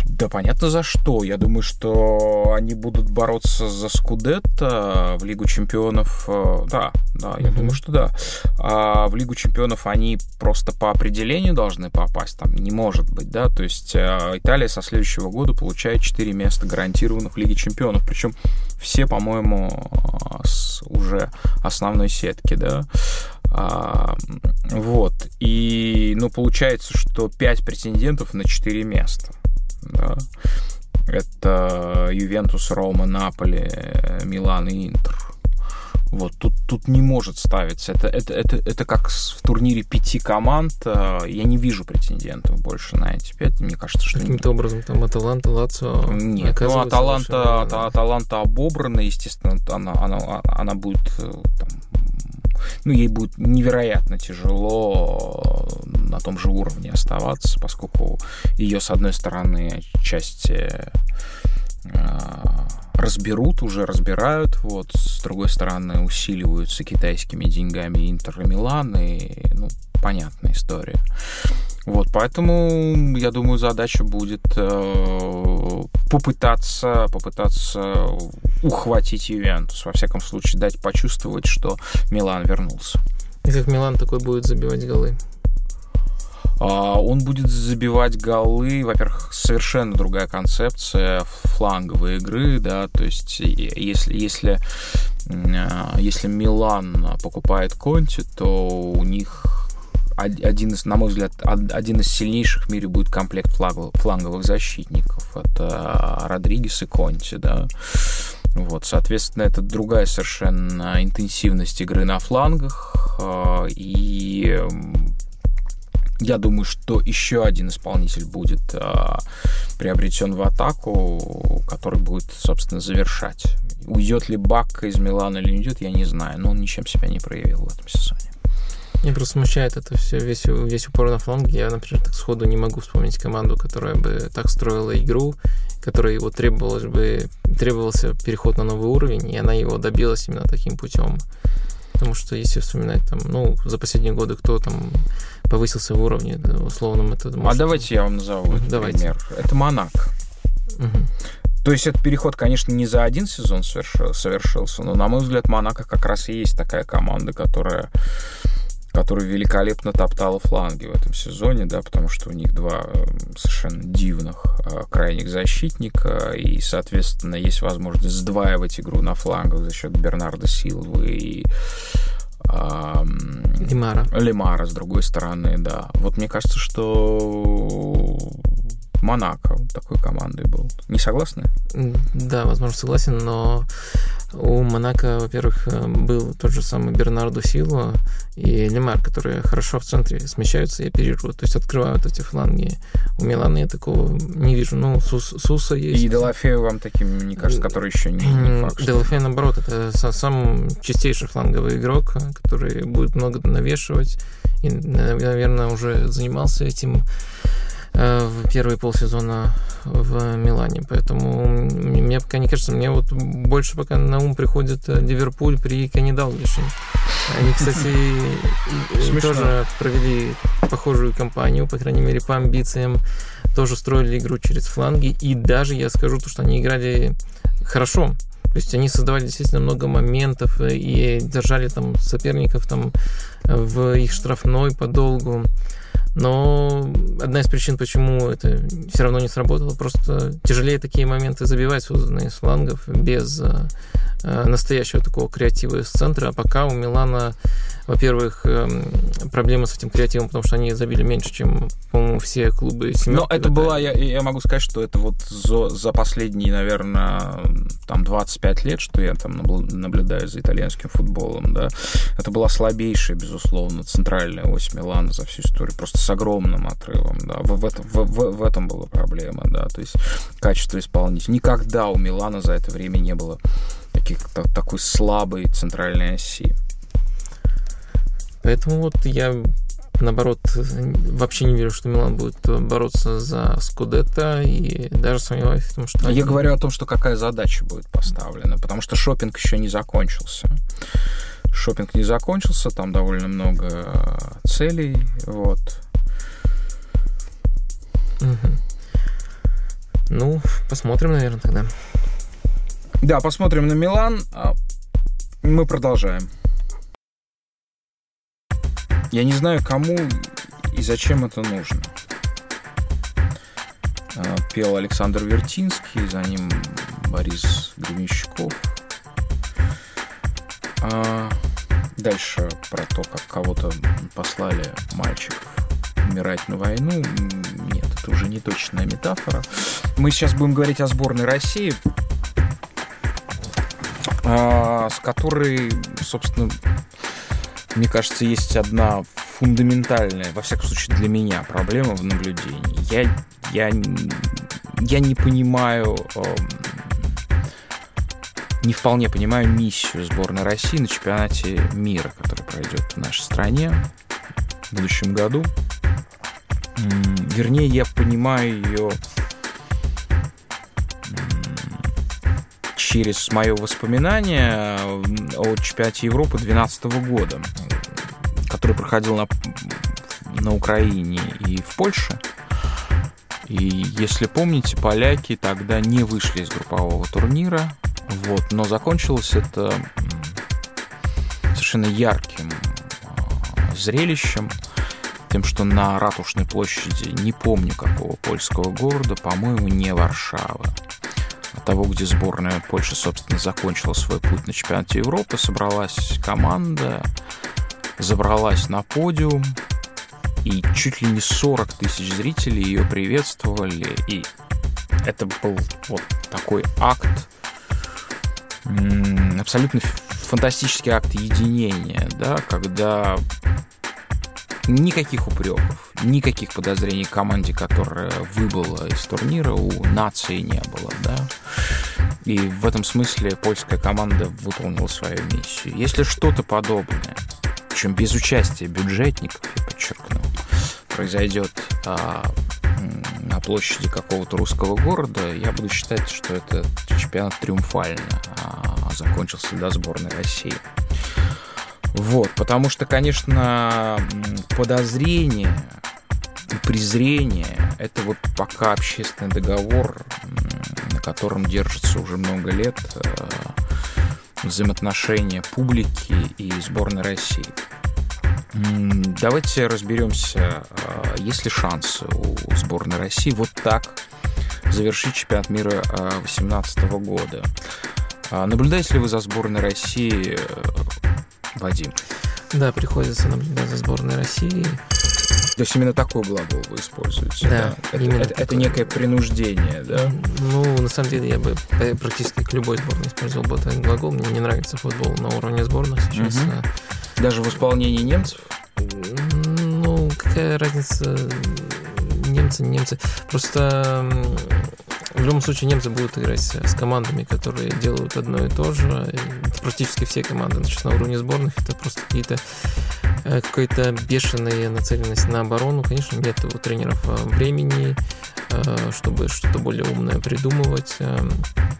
Да понятно за что. Я думаю, что они будут бороться за Скудетто в Лигу чемпионов. Э, да, да, я mm-hmm. думаю, что да. А в Лигу чемпионов они просто по определению должны попасть. Там не может быть, да. То есть э, Италия со следующего года получает 4 места гарантированных в Лиге чемпионов. Причем все, по-моему, э, с уже основной сетки, да. А, вот. И, ну, получается, что 5 претендентов на 4 места. Это Ювентус, Рома, Наполи, Милан и Интер. Вот тут, тут не может ставиться. Это, это, это, это как в турнире пяти команд. Я не вижу претендентов больше на эти пять. Мне кажется, что... Каким-то образом там Аталанта, Лацио... Нет, ну Аталанта, Аталанта обобрана, естественно, она, она, она будет э, там, ну, ей будет невероятно тяжело на том же уровне оставаться, поскольку ее, с одной стороны, части э, разберут, уже разбирают, вот, с другой стороны, усиливаются китайскими деньгами Интер и Милан, и, ну, понятная история. Вот, поэтому, я думаю, задача будет э, попытаться, попытаться ухватить Ювентус, во всяком случае, дать почувствовать, что Милан вернулся. И как Милан такой будет забивать голы? А, он будет забивать голы, во-первых, совершенно другая концепция фланговой игры, да, то есть если, если, а, если Милан покупает Конти, то у них один из, на мой взгляд, один из сильнейших в мире будет комплект фланговых защитников. Это Родригес и Конти, да. Вот, соответственно, это другая совершенно интенсивность игры на флангах. А, и я думаю, что еще один исполнитель будет а, приобретен в атаку, который будет, собственно, завершать. Уйдет ли Бакка из Милана или не уйдет, я не знаю, но он ничем себя не проявил в этом сезоне. Меня просто смущает это все, весь, весь упор на фланге. Я, например, так сходу не могу вспомнить команду, которая бы так строила игру, которой его требовалось бы, требовался переход на новый уровень, и она его добилась именно таким путем. Потому что если вспоминать там, ну, за последние годы кто там повысился в уровне, условном это... Может... А давайте я вам назову этот давайте. пример. Это Монак. Угу. То есть этот переход, конечно, не за один сезон совершил, совершился, но, на мой взгляд, Монако как раз и есть такая команда, которая которая великолепно топтала фланги в этом сезоне, да, потому что у них два э, совершенно дивных э, крайних защитника, и, соответственно, есть возможность сдваивать игру на флангах за счет Бернарда Силвы и Лимара. Лимара, с другой стороны, да. Вот мне кажется, что Монако такой командой был. Не согласны? Да, возможно, согласен, но у Монако, во-первых, э, был тот же самый Бернардо Силва и Лемар, которые хорошо в центре смещаются и оперируют, то есть открывают эти фланги. У Милана я такого не вижу. Ну, Сус, Суса есть. И Делафею вам таким, не кажется, который еще не, не факт. Делафею, наоборот, это сам чистейший фланговый игрок, который будет много навешивать и, наверное, уже занимался этим в первые полсезона в Милане. Поэтому мне пока не кажется, мне вот больше пока на ум приходит э, Ливерпуль при Кенни Далглише. Они, кстати, тоже провели похожую кампанию, по крайней мере, по амбициям. Тоже строили игру через фланги. И даже я скажу, то, что они играли хорошо. То есть они создавали действительно много моментов и держали там соперников там в их штрафной подолгу. Но одна из причин, почему это все равно не сработало, просто тяжелее такие моменты забивать, созданные из флангов, без э, э, настоящего такого креатива из центра. А пока у Милана во-первых, эм, проблемы с этим креативом, потому что они забили меньше, чем, по-моему, все клубы Но это была, я, я могу сказать, что это вот за, за последние, наверное, там 25 лет, что я там наблюдаю за итальянским футболом, да, это была слабейшая, безусловно, центральная ось Милана за всю историю, просто с огромным отрывом, да, в, в, этом, в, в, в этом была проблема, да, то есть качество исполнителя. Никогда у Милана за это время не было таких, такой слабой центральной оси. Поэтому вот я наоборот, вообще не верю, что Милан будет бороться за Скудетто, и даже сомневаюсь в том, что... Я говорю о том, что какая задача будет поставлена, потому что шопинг еще не закончился. Шопинг не закончился, там довольно много целей, вот. Угу. Ну, посмотрим, наверное, тогда. Да, посмотрим на Милан. А мы продолжаем. Я не знаю, кому и зачем это нужно. А, пел Александр Вертинский, за ним Борис Гребенщиков. А дальше про то, как кого-то послали мальчиков умирать на войну. Нет, это уже не точная метафора. Мы сейчас будем говорить о сборной России, а, с которой, собственно, мне кажется, есть одна фундаментальная, во всяком случае для меня, проблема в наблюдении. Я, я, я не понимаю, э, не вполне понимаю миссию сборной России на чемпионате мира, который пройдет в нашей стране в будущем году. Вернее, я понимаю ее через мое воспоминание о чемпионате Европы 2012 года, который проходил на, на Украине и в Польше. И если помните, поляки тогда не вышли из группового турнира, вот, но закончилось это совершенно ярким а, зрелищем, тем, что на Ратушной площади, не помню какого польского города, по-моему, не Варшава, а того, где сборная Польши, собственно, закончила свой путь на чемпионате Европы, собралась команда, забралась на подиум, и чуть ли не 40 тысяч зрителей ее приветствовали, и это был вот такой акт, абсолютно фантастический акт единения, да, когда никаких упреков, никаких подозрений команде, которая выбыла из турнира, у нации не было, да. И в этом смысле польская команда выполнила свою миссию. Если что-то подобное, причем без участия бюджетников, я подчеркну, произойдет а, на площади какого-то русского города, я буду считать, что это чемпионат триумфально а, закончился для сборной России. Вот, потому что, конечно, подозрение и презрение — это вот пока общественный договор, на котором держится уже много лет э, взаимоотношения публики и сборной России. Давайте разберемся, э, есть ли шансы у сборной России вот так завершить чемпионат мира 2018 э, года. А наблюдаете ли вы за сборной России Вадим. Да, приходится наблюдать за сборной России. То есть именно такой глагол вы используете? Да, да? Это, это, это некое принуждение, да? Ну, на самом деле, я бы практически к любой сборной использовал бы этот глагол. Мне не нравится футбол на уровне сборных сейчас. Угу. Даже в исполнении немцев? Ну, какая разница, немцы, немцы. Просто в любом случае немцы будут играть с командами, которые делают одно и то же. Это практически все команды, значит, на уровне сборных. Это просто какие-то э, какая-то бешеная нацеленность на оборону. Конечно, нет у тренеров э, времени, э, чтобы что-то более умное придумывать.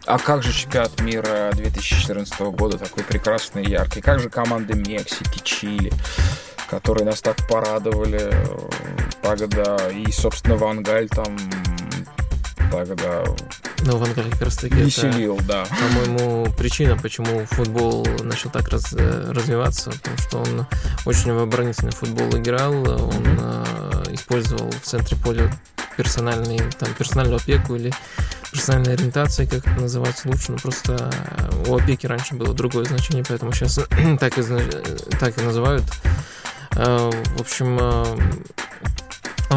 А как же чемпионат мира 2014 года, такой прекрасный и яркий? Как же команды Мексики, Чили? которые нас так порадовали тогда. И, собственно, Вангаль там тогда ну, Вангаль как раз таки веселил, это, да. По-моему, причина, почему футбол начал так раз, э, развиваться, потому что он очень в оборонительный футбол играл, он mm-hmm. использовал в центре поля персональный, там, персональную опеку или персональной ориентации, как это называть лучше, но просто у опеки раньше было другое значение, поэтому сейчас так и, так и называют. В общем,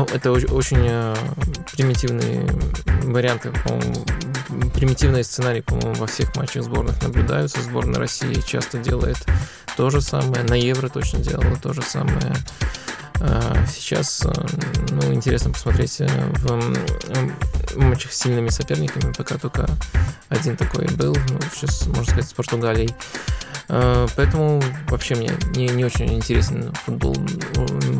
это очень э, примитивные варианты, по-моему, примитивные сценарии, по-моему, во всех матчах сборных наблюдаются. Сборная России часто делает то же самое, на Евро точно делала то же самое. А сейчас, э, ну, интересно посмотреть э, в матчах с сильными соперниками, пока только один такой был, ну, сейчас, можно сказать, с Португалией. Э, поэтому вообще мне не, не очень интересен футбол,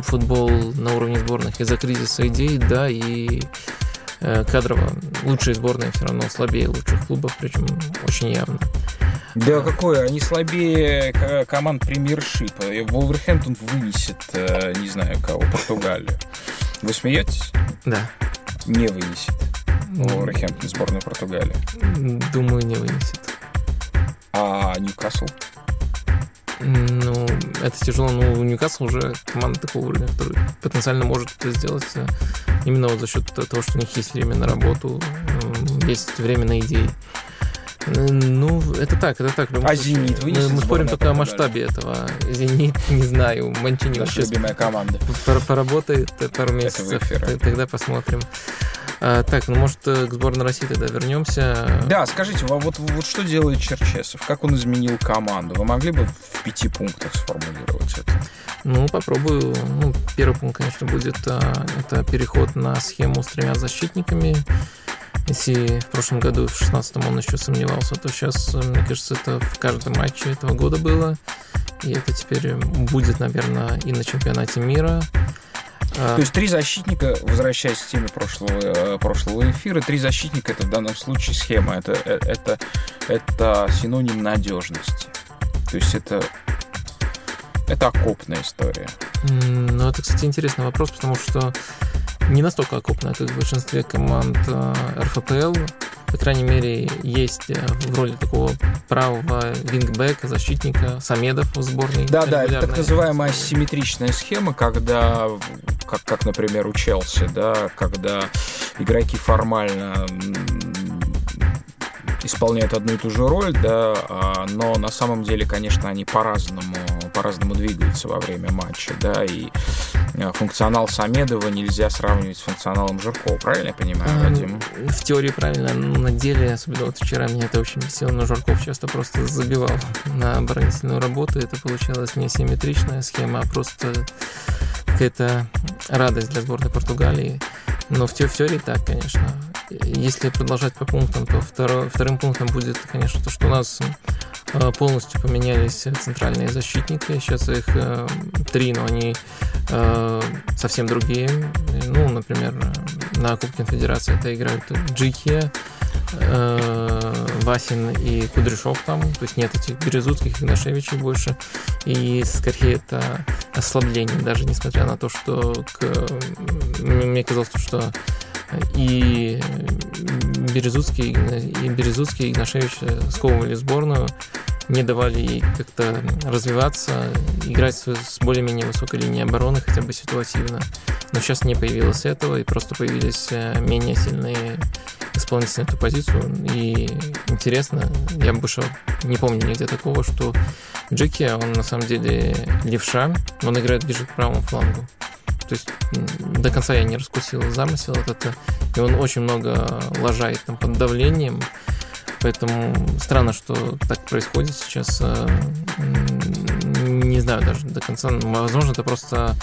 футбол на уровне сборных из-за кризиса идей, да, и э, кадрово лучшие сборные все равно слабее лучших клубов, причем очень явно. Да какое, они слабее команд премьершипа. Волверхэмптон вынесет, э, не знаю кого, Португалию. Вы смеетесь? Да. Не вынесет. Волверхэмптон сборную Португалии. Думаю, не вынесет. А Ньюкасл? Ну, это тяжело, но у Ньюкасла уже команда такого уровня, который потенциально может это сделать э, именно вот за счет того, что у них есть время на работу, есть время на идеи. Ну, это так, это так. А «Зенит» Мы, мы спорим только о масштабе этого. «Зенит», не знаю, Манчини Наша любимая команда. Поработает пару месяцев, тогда посмотрим. А, так, ну может э, к сборной России тогда вернемся. Да, скажите, вот, вот что делает Черчесов? Как он изменил команду? Вы могли бы в пяти пунктах сформулировать это? Ну, попробую. Ну, первый пункт, конечно, будет а, это переход на схему с тремя защитниками. Если в прошлом году, в 16-м он еще сомневался, то сейчас, э, мне кажется, это в каждом матче этого года было. И это теперь будет, наверное, и на чемпионате мира. А. То есть три защитника, возвращаясь к теме прошлого, э, прошлого эфира, три защитника это в данном случае схема, это, э, это, это синоним надежности. То есть это, это окопная история. Ну, это, кстати, интересный вопрос, потому что не настолько окупно, как в большинстве команд э, РФПЛ. По крайней мере, есть э, в роли такого правого вингбека, защитника Самедов в сборной. Да, да, это так называемая асимметричная схема, когда, как, как например, у Челси, да, когда игроки формально исполняют одну и ту же роль, да, а, но на самом деле, конечно, они по-разному по-разному двигаются во время матча, да, и э, функционал Самедова нельзя сравнивать с функционалом Жиркова, правильно я понимаю, а, Вадим? В теории правильно, но на деле, особенно вот вчера меня это очень бесило, но Жирков часто просто забивал на оборонительную работу, это получалась не симметричная схема, а просто какая-то радость для сборной Португалии. Но в теории так, конечно. Если продолжать по пунктам, то второ, вторым пунктом будет, конечно, то, что у нас э, полностью поменялись центральные защитники. Сейчас их э, три, но они э, совсем другие. Ну, например, на Кубке Конфедерации это играют Джики, Васин и Кудряшов там, то есть нет этих Березутских и Игнашевичей больше, и скорее это ослабление, даже несмотря на то, что к... мне казалось, что и Березутский, и Березутский и Игнашевич сковывали сборную, не давали ей как-то развиваться, играть с более-менее высокой линией обороны, хотя бы ситуативно. Но сейчас не появилось этого, и просто появились э, менее сильные исполнители на эту позицию. И интересно, я больше не помню нигде такого, что Джеки, он на самом деле левша, он играет ближе к правому флангу. То есть до конца я не раскусил замысел этот, и он очень много лажает там под давлением, поэтому странно, что так происходит сейчас. Э, не знаю даже до конца. Возможно, это просто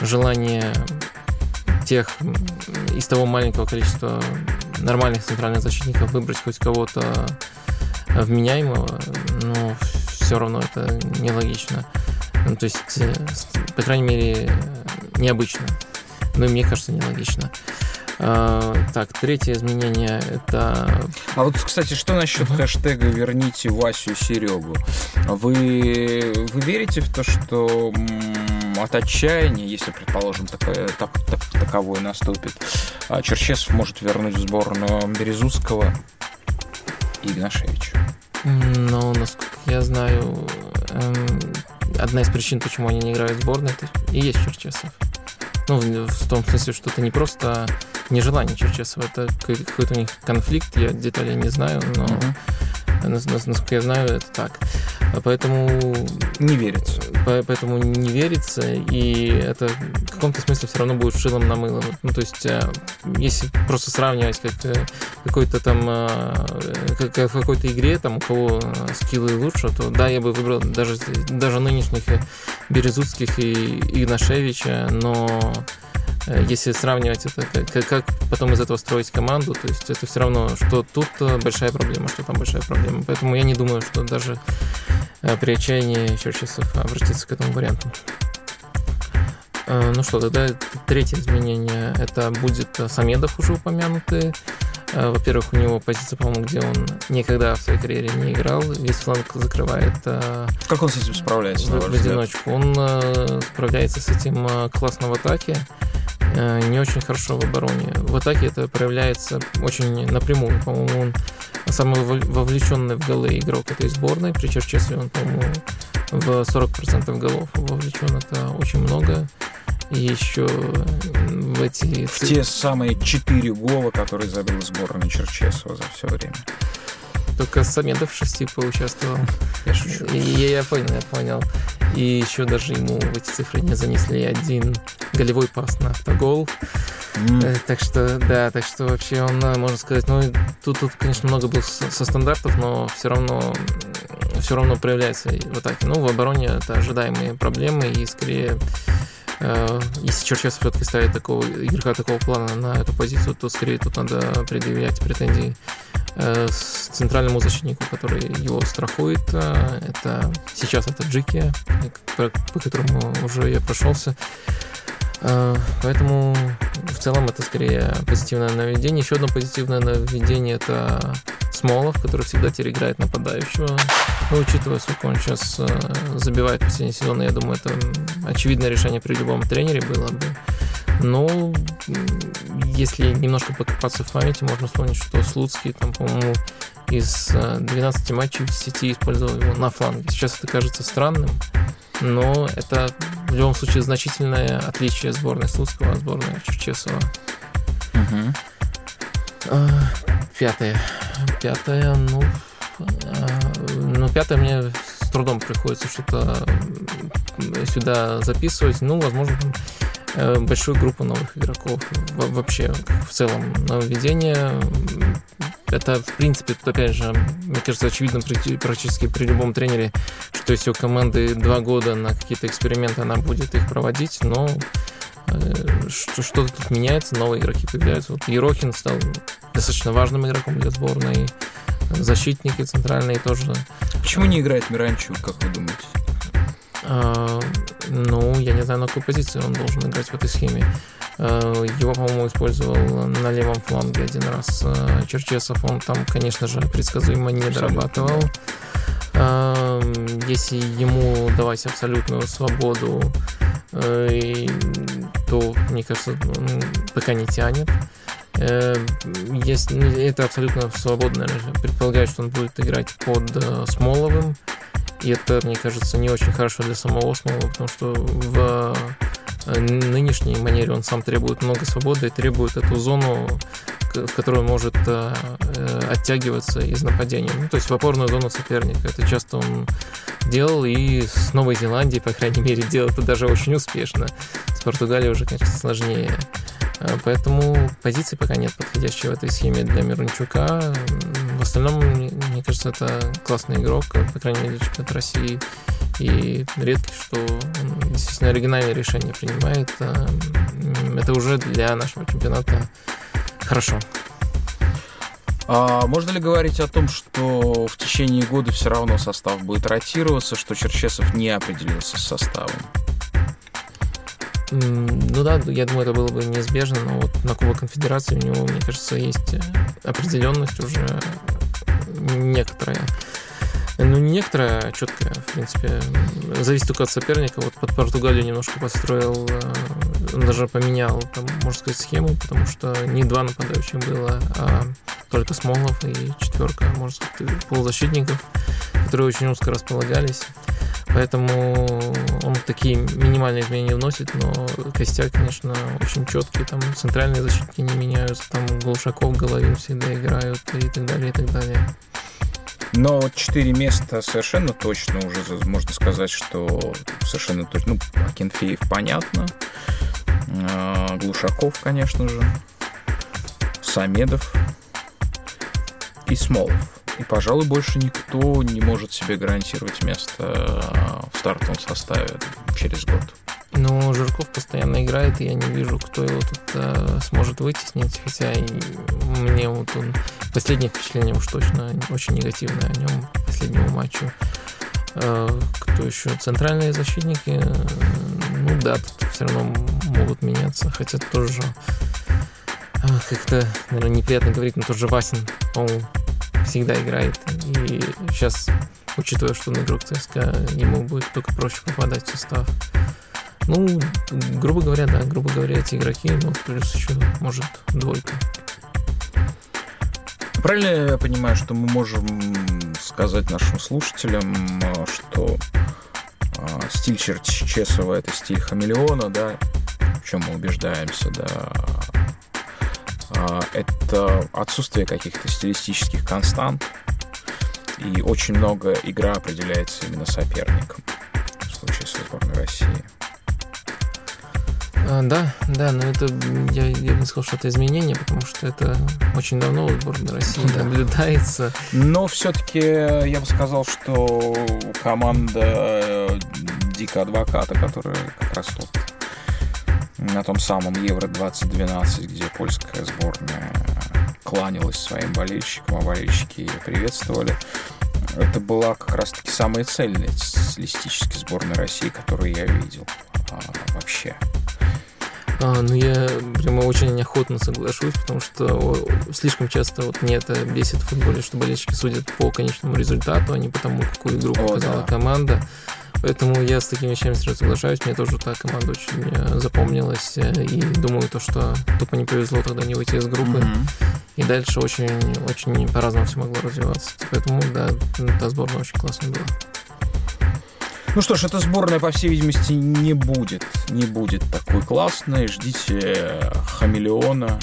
желание тех из того маленького количества нормальных центральных защитников выбрать хоть кого-то вменяемого, но все равно это нелогично. Ну, то есть, э, по крайней мере, необычно. Ну и мне кажется, нелогично. А, так, третье изменение это... А вот, кстати, что насчет uh-huh. хэштега «Верните Васю и Серегу»? Вы, вы верите в то, что от отчаяния, если, предположим, такое, так, так, таковое наступит, а Черчесов может вернуть в сборную Березутского и Игнашевича? Ну, насколько я знаю, эм, одна из причин, почему они не играют в сборной, это и есть Черчесов. Ну, в том смысле, что это не просто нежелание Черчесова, это какой-то у них конфликт, я деталей не знаю, но uh-huh. Насколько я знаю, это так. Поэтому... Не верится. Поэтому не верится, и это в каком-то смысле все равно будет шилом на мыло. Ну, то есть, э, если просто сравнивать как э, какой-то там э, как в какой-то игре, там у кого скиллы лучше, то да, я бы выбрал даже, даже нынешних Березутских и Игнашевича, но Э, если сравнивать это, как, как потом из этого строить команду, то есть это все равно, что тут большая проблема, что там большая проблема. Поэтому я не думаю, что даже э, при отчаянии Черчесов обратиться к этому варианту. Э, ну что, тогда третье изменение это будет Самедов уже упомянутый. Во-первых, у него позиция, по-моему, где он никогда в своей карьере не играл. Весь фланг закрывает. Как он с этим справляется? В, в одиночку. Он справляется с этим классно в атаке. Э, не очень хорошо в обороне. В атаке это проявляется очень напрямую. По-моему, он самый вовлеченный в голы игрок этой сборной. При Черчесове он, по-моему, в 40% голов вовлечен. Это очень много. И еще в эти... В те самые четыре гола, которые забил сборная Черчесова за все время. Только Самедов в шести поучаствовал. Я шучу. И я понял, я понял. И еще даже ему в эти цифры не занесли один голевой пас на автогол. Mm. Так что, да, так что вообще он, э, можно сказать, ну, тут, тут конечно, много было со стандартов, но все равно все равно проявляется в атаке. Ну, в обороне это ожидаемые проблемы, и скорее если Черчесов все-таки ставит такого игрока такого плана на эту позицию, то скорее тут надо предъявлять претензии Э, с центральному защитнику, который его страхует. Э, это сейчас это Джики, по которому уже я прошелся. Э, поэтому в целом это скорее позитивное наведение. Еще одно позитивное наведение это Смолов, который всегда теперь нападающего. Ну, учитывая, сколько он сейчас э, забивает последний сезон, я думаю, это очевидное решение при любом тренере было бы. Но если немножко покопаться в памяти, можно вспомнить, что Слуцкий, там, по-моему, из 12 матчей в сети использовал его на фланге. Сейчас это кажется странным, но это в любом случае значительное отличие сборной Слуцкого от сборной Черчесова. Угу. Пятое. Пятое, ну... Ну, пятое мне с трудом приходится что-то сюда записывать. Ну, возможно, э, большую группу новых игроков. Вообще, в целом, нововведение. Это, в принципе, тут, опять же, мне кажется, очевидно практически при любом тренере, что если у команды два года на какие-то эксперименты она будет их проводить, но Э, что-то тут меняется, новые игроки появляются. Вот Ерохин стал достаточно важным игроком для сборной. Защитники центральные тоже. Почему не играет Миранчук, как вы думаете? А, ну, я не знаю, на какой позиции он должен играть в этой схеме. А, его, по-моему, использовал на левом фланге один раз а, Черчесов. Он там, конечно же, предсказуемо не дорабатывал. А, если ему давать абсолютную свободу Э, то, мне кажется, он пока не тянет. Э, есть, ну, это абсолютно свободно. Предполагаю, что он будет играть под э, Смоловым. И это, мне кажется, не очень хорошо для самого Смолова, потому что в нынешней манере он сам требует много свободы и требует эту зону, в которую он может оттягиваться из нападения. Ну, то есть в опорную зону соперника. Это часто он делал, и с Новой Зеландией, по крайней мере, делал это даже очень успешно. С Португалией уже, конечно, сложнее. А, поэтому позиции пока нет подходящей в этой схеме для Мирончука. В остальном, мне кажется, это классный игрок, по крайней мере, чемпионат России. И редко, что он действительно оригинальное решение принимает. А, это уже для нашего чемпионата хорошо. А можно ли говорить о том, что в течение года все равно состав будет ротироваться, что Черчесов не определился с составом? Ну да, я думаю, это было бы неизбежно, но вот на Кубок Конфедерации у него, мне кажется, есть определенность уже некоторая. Ну, не некоторая, а четкая, в принципе. Зависит только от соперника. Вот под Португалию немножко построил, э, даже поменял, там, можно сказать, схему, потому что не два нападающих было, а только Смолов и четверка, можно сказать, полузащитников, которые очень узко располагались. Поэтому он такие минимальные изменения вносит, но костяк, конечно, очень четкий. Там центральные защитники не меняются, там Глушаков, Головин всегда играют и так далее, и так далее. Но четыре места совершенно точно уже можно сказать, что совершенно точно. Ну, Акинфеев понятно. А, Глушаков, конечно же. Самедов и Смолов. И, пожалуй, больше никто не может себе гарантировать место в стартовом составе через год. Ну, Жирков постоянно играет, и я не вижу, кто его тут э, сможет вытеснить. Хотя и мне вот он последнее впечатление уж точно очень негативное о нем последнему матчу. Э, кто еще? Центральные защитники. Ну да, тут все равно могут меняться, хотя тоже э, как-то, наверное, неприятно говорить, но тот же Васин, по-моему, всегда играет. И сейчас, учитывая, что он игрок ЦСКА, ему будет только проще попадать в состав. Ну, грубо говоря, да, грубо говоря, эти игроки, ну, плюс еще, может, двойка. Правильно я понимаю, что мы можем сказать нашим слушателям, что э, стиль Черчесова это стиль хамелеона, да, в чем мы убеждаемся, да, это отсутствие каких-то стилистических констант, и очень много игра определяется именно соперником в случае со сборной России. А, да, да, но это я, я не сказал, что это изменение, потому что это очень давно в сборной России да. наблюдается. Но все-таки я бы сказал, что команда э, Дика Адвоката, которая как раз вот на том самом Евро 2012, где польская сборная кланялась своим болельщикам, а болельщики ее приветствовали. Это была как раз-таки самая цельная стилистически сборная России, которую я видел а, вообще. А, ну, я прямо очень неохотно соглашусь, потому что слишком часто вот мне это бесит в футболе, что болельщики судят по конечному результату, а не потому, какую игру показала да. команда. Поэтому я с такими вещами сразу соглашаюсь. Мне тоже та команда очень э, запомнилась. Э, и думаю, то, что тупо не повезло тогда не выйти из группы. Mm-hmm. И дальше очень, очень по-разному все могло развиваться. Поэтому, да, та сборная очень классная была. Ну что ж, эта сборная, по всей видимости, не будет, не будет такой классной. Ждите хамелеона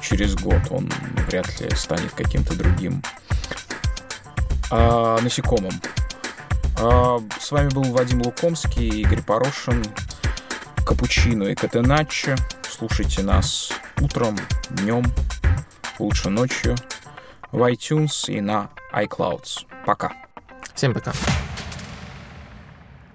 через год. Он вряд ли станет каким-то другим а, насекомым. А, с вами был Вадим Лукомский, Игорь Порошин, Капучино и Катеначчо. Слушайте нас утром, днем, лучше ночью в iTunes и на iClouds. Пока. Всем пока.